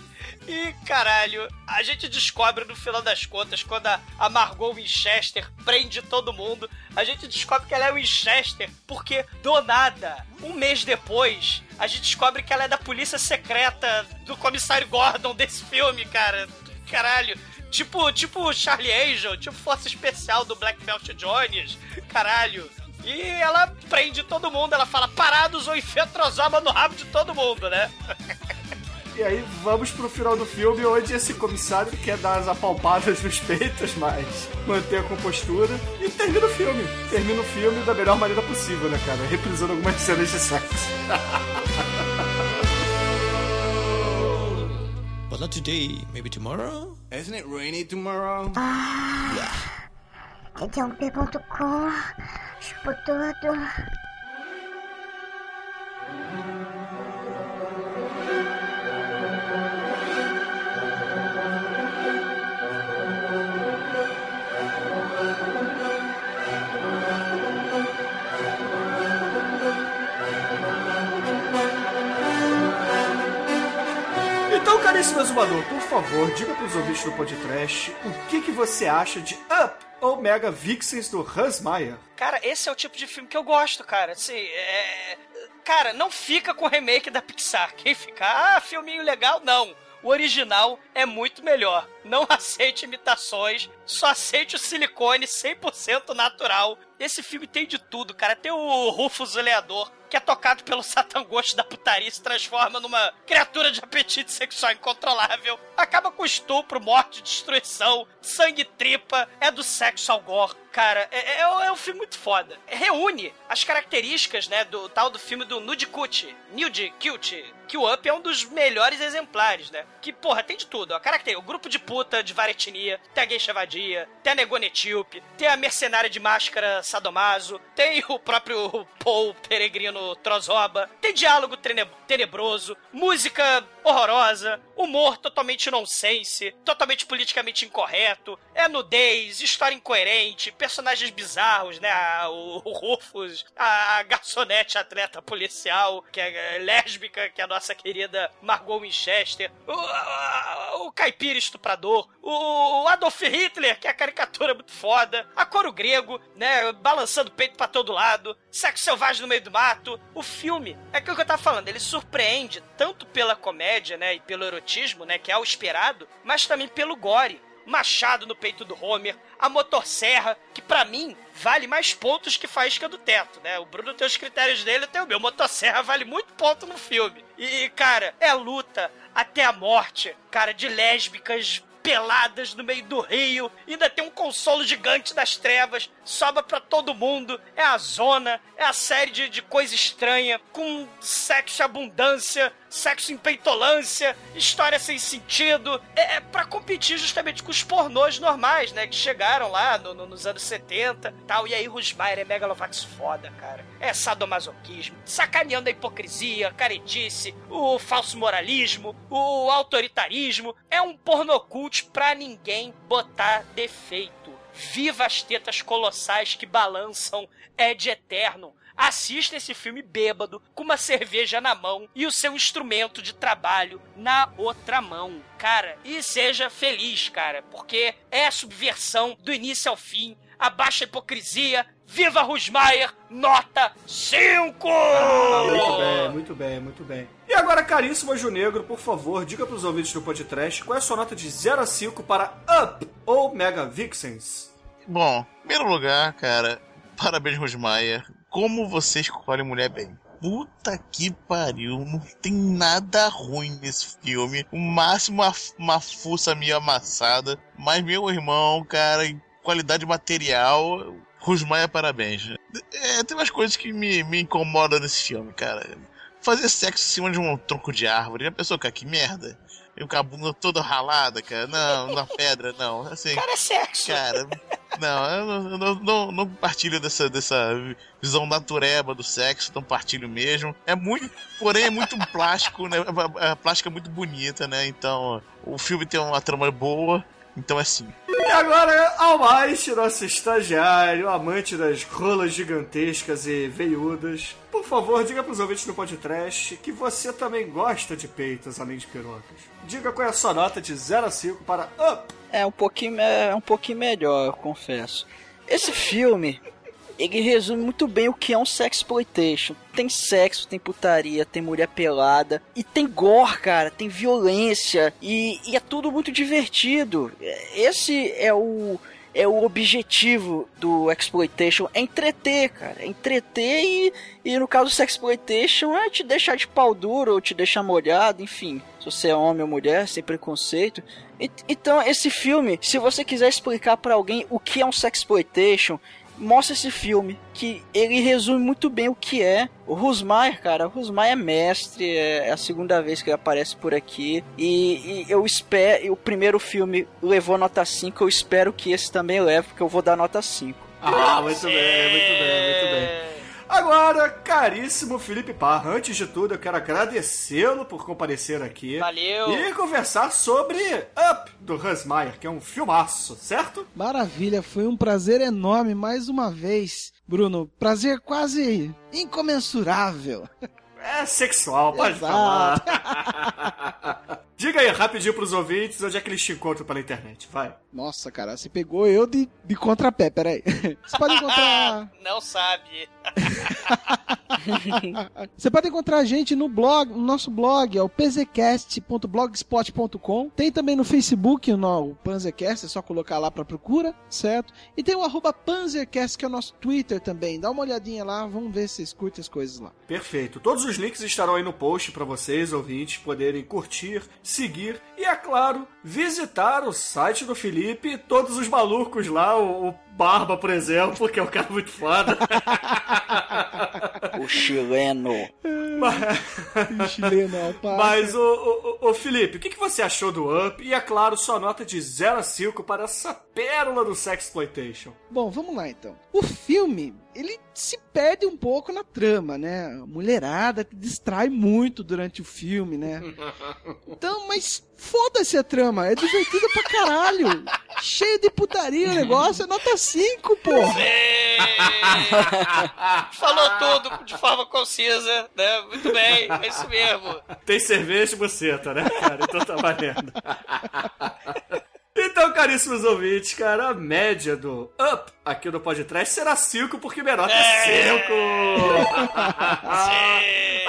E, caralho, a gente descobre no final das contas, quando a, a Margot Winchester prende todo mundo, a gente descobre que ela é Winchester, porque, do nada, um mês depois, a gente descobre que ela é da polícia secreta do comissário Gordon desse filme, cara. Caralho. Tipo, tipo Charlie Angel, tipo Força Especial do Black Belt Jones. Caralho. E ela prende todo mundo, ela fala parados ou enfetrosoma no rabo de todo mundo, né? E aí vamos pro final do filme, onde esse comissário quer dar as apalpadas nos peitos, mas manter a compostura. E termina o filme. Termina o filme da melhor maneira possível, né, cara? Reprisando algumas cenas de sexo. But not today, maybe tomorrow? Isn't it rainy tomorrow? Ah, yeah. They don't people to call. Je peux tout, tout. Caríssimo exumador, por favor, diga pros ouvintes do podcast o que, que você acha de Up ou Mega Vixens do Hans Meyer. Cara, esse é o tipo de filme que eu gosto, cara. Assim, é. Cara, não fica com o remake da Pixar. Quem fica, ah, filminho legal, não. O original é muito melhor. Não aceite imitações, só aceite o silicone 100% natural. Esse filme tem de tudo, cara. Tem o Rufus Leador, que é tocado pelo satangosto da putaria se transforma numa criatura de apetite sexual incontrolável. Acaba com estupro, morte, destruição, sangue tripa. É do sexo ao gore. Cara, é, é, é um filme muito foda. Reúne as características, né, do tal do filme do Nude Cut. Nude Cute. Que o Up é um dos melhores exemplares, né? Que, porra, tem de tudo. A característica, o grupo de puta de vária etnia, tem a geisha vadia, tem a negona etíope, tem a mercenária de máscara sadomaso, tem o próprio Paul peregrino Trozoba, tem diálogo tenebroso, música horrorosa, humor totalmente nonsense, totalmente politicamente incorreto, é nudez, história incoerente, personagens bizarros, né? O, Rufus, a, garçonete atleta policial, que é lésbica, que é a nossa querida Margot Winchester, o, o caipira estuprador, o, o Adolf Hitler, que é a caricatura muito foda, a coro grego, né? Balançando o peito pra todo lado, sexo selvagem no meio do mato. O filme, é aquilo que eu tava falando, ele surpreende tanto pela comédia, né? E pelo erotismo, né? Que é o esperado, mas também pelo gore. Machado no peito do Homer, a motosserra, que pra mim vale mais pontos que Faísca do Teto, né? O Bruno tem os critérios dele, eu tenho o meu. Motosserra vale muito ponto no filme. E, cara, é luta até a morte, cara, de lésbicas peladas no meio do rio, ainda tem um consolo gigante das trevas, sobra pra todo mundo, é a zona, é a série de, de coisa estranha, com sexo abundância, sexo em peitolância, história sem sentido, é, é para competir justamente com os pornôs normais, né, que chegaram lá no, no, nos anos 70 tal, e aí Rusmaier é megalovax foda, cara. É sadomasoquismo, sacaneando a hipocrisia, caretice, o falso moralismo, o autoritarismo, é um pornocult pra ninguém botar defeito. Viva as tetas colossais que balançam de eterno. Assista esse filme bêbado, com uma cerveja na mão e o seu instrumento de trabalho na outra mão, cara. E seja feliz, cara, porque é a subversão do início ao fim, abaixa a hipocrisia, viva Rusmaier, nota 5! Ah, muito bem, muito bem, muito bem. E agora, caríssimo Anjo Negro, por favor, diga pros ouvintes do podcast qual é a sua nota de 0 a 5 para Up ou Mega Vixens. Bom, em primeiro lugar, cara, parabéns, Rosmaia. Como você escolhe mulher bem. Puta que pariu, não tem nada ruim nesse filme. O máximo uma, uma fuça meio amassada. Mas, meu irmão, cara, em qualidade material, Rosmaia, parabéns. É, tem umas coisas que me, me incomodam nesse filme, cara. Fazer sexo em cima de um tronco de árvore. Já pensou, cara, que merda? E com a bunda toda ralada, cara. Não, na pedra, não. Assim, Cara, é sexo. Cara, não, eu não, eu não, não, partilho dessa, dessa visão natureba do sexo, não partilho mesmo. É muito, porém é muito plástico, né? A, a plástica é muito bonita, né? Então, o filme tem uma trama boa, então é assim. E agora, Almighty, nosso estagiário, amante das rolas gigantescas e veiudas, por favor, diga pros ouvintes do podcast que você também gosta de peitos além de pirocas. Diga qual é a sua nota de 0 a 5 para Up. É um pouquinho, é um pouquinho melhor, eu confesso. Esse filme, ele resume muito bem o que é um sexploitation. Tem sexo, tem putaria, tem mulher pelada e tem gore, cara, tem violência e, e é tudo muito divertido. Esse é o é o objetivo do exploitation, é entreter, cara, é entreter e, e no caso do sexploitation é te deixar de pau duro ou te deixar molhado, enfim, se você é homem ou mulher, sem preconceito. E- Então, esse filme, se você quiser explicar pra alguém o que é um sexploitation, mostra esse filme, que ele resume muito bem o que é. O Rusmaier, cara, o Rusmaier é mestre, é a segunda vez que ele aparece por aqui. E, e eu espero, o primeiro filme levou nota 5, eu espero que esse também leve, porque eu vou dar nota 5. Ah, muito bem, muito bem, muito bem. Agora, caríssimo Felipe Parra, antes de tudo eu quero agradecê-lo por comparecer aqui. Valeu. E conversar sobre Up, do Hans Meyer, que é um filmaço, certo? Maravilha, foi um prazer enorme mais uma vez. Bruno, prazer quase incomensurável. É sexual, pode Exato. falar. Diga aí rapidinho pros ouvintes onde é que eles te encontram pela internet, vai. Nossa, cara, você pegou eu de, de contrapé, peraí. Você pode encontrar. Não sabe. Você pode encontrar a gente no blog, no nosso blog, é o pzcast.blogspot.com. Tem também no Facebook no, o Panzercast, é só colocar lá pra procura, certo? E tem o arroba Panzercast, que é o nosso Twitter também. Dá uma olhadinha lá, vamos ver se vocês curtem as coisas lá. Perfeito. Todos os links estarão aí no post para vocês, ouvintes, poderem curtir, seguir e, é claro, visitar o site do Felipe e todos os malucos lá, o, o Barba, por exemplo, que é um cara muito foda. O chileno. Chileno, alpaca. Mas, ô, ô, ô, Felipe, o que, que você achou do Up? E, é claro, sua nota de 0 a 5 para essa pérola do Sexploitation. Bom, vamos lá então. O filme, ele se perde um pouco na trama, né? A mulherada distrai muito durante o filme, né? Então, mas foda-se a trama, é divertido pra caralho. Cheio de putaria o negócio, é nota 5, porra. Falou tudo de forma concisa, né? Muito bem, é isso mesmo. Tem cerveja e buceta, né, cara? Então tá valendo. Então, caríssimos ouvintes, cara, a média do Up aqui no podcast será 5, porque menor é 5.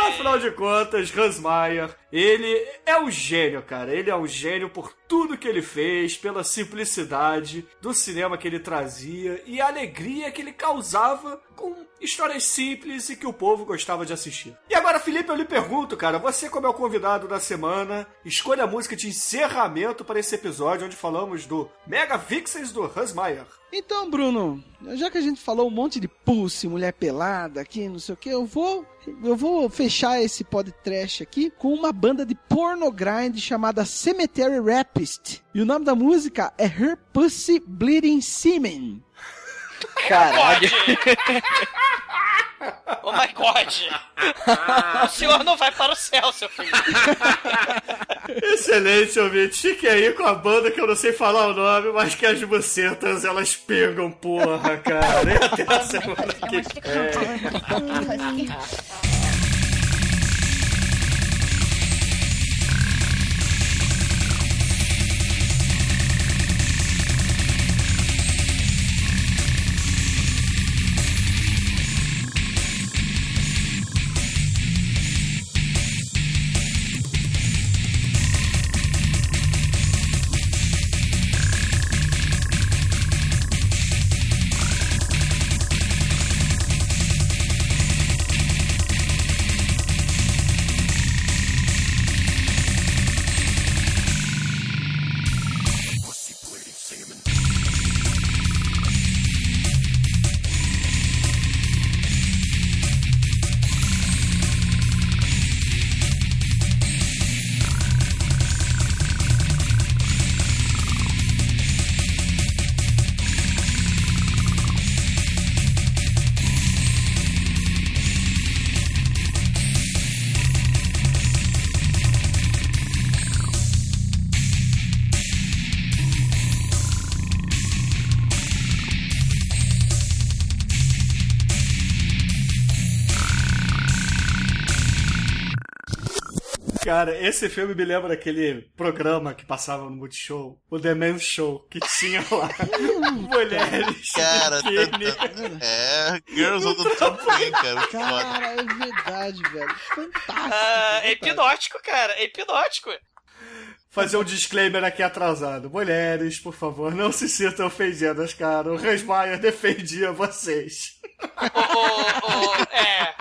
Afinal de contas, Hans Meyer, ele é um gênio, cara. Ele é um gênio por tudo que ele fez, pela simplicidade do cinema que ele trazia e a alegria que ele causava com histórias simples e que o povo gostava de assistir. E agora, Felipe, eu lhe pergunto, cara, você como é o convidado da semana, escolha a música de encerramento para esse episódio onde falamos do Mega Vixens do Hans Meyer. Então, Bruno, já que a gente falou um monte de pulse, mulher pelada aqui, não sei o que, eu vou eu vou fechar esse podcast aqui com uma banda de porno grind chamada Cemetery Rapist. E o nome da música é Her Pussy Bleeding Semen. Caralho. Oh my god! o senhor não vai para o céu, seu filho. Excelente, ouvinte. Fique aí com a banda que eu não sei falar o nome, mas que as bucetas elas pegam, porra, cara. E até a semana que vem. Cara, esse filme me lembra daquele programa que passava no Multishow, o The Men's Show, que tinha lá mulheres. Cara, tá- tá- é, Girls on the Trampoline, cara. Cara, é verdade, velho. Fantástico. Ah, é hipnótico, cara. É hipnótico. Fazer um disclaimer aqui atrasado. Mulheres, por favor, não se sintam ofendidas, cara. O Mayer defendia vocês. Ô, ô, ô, é.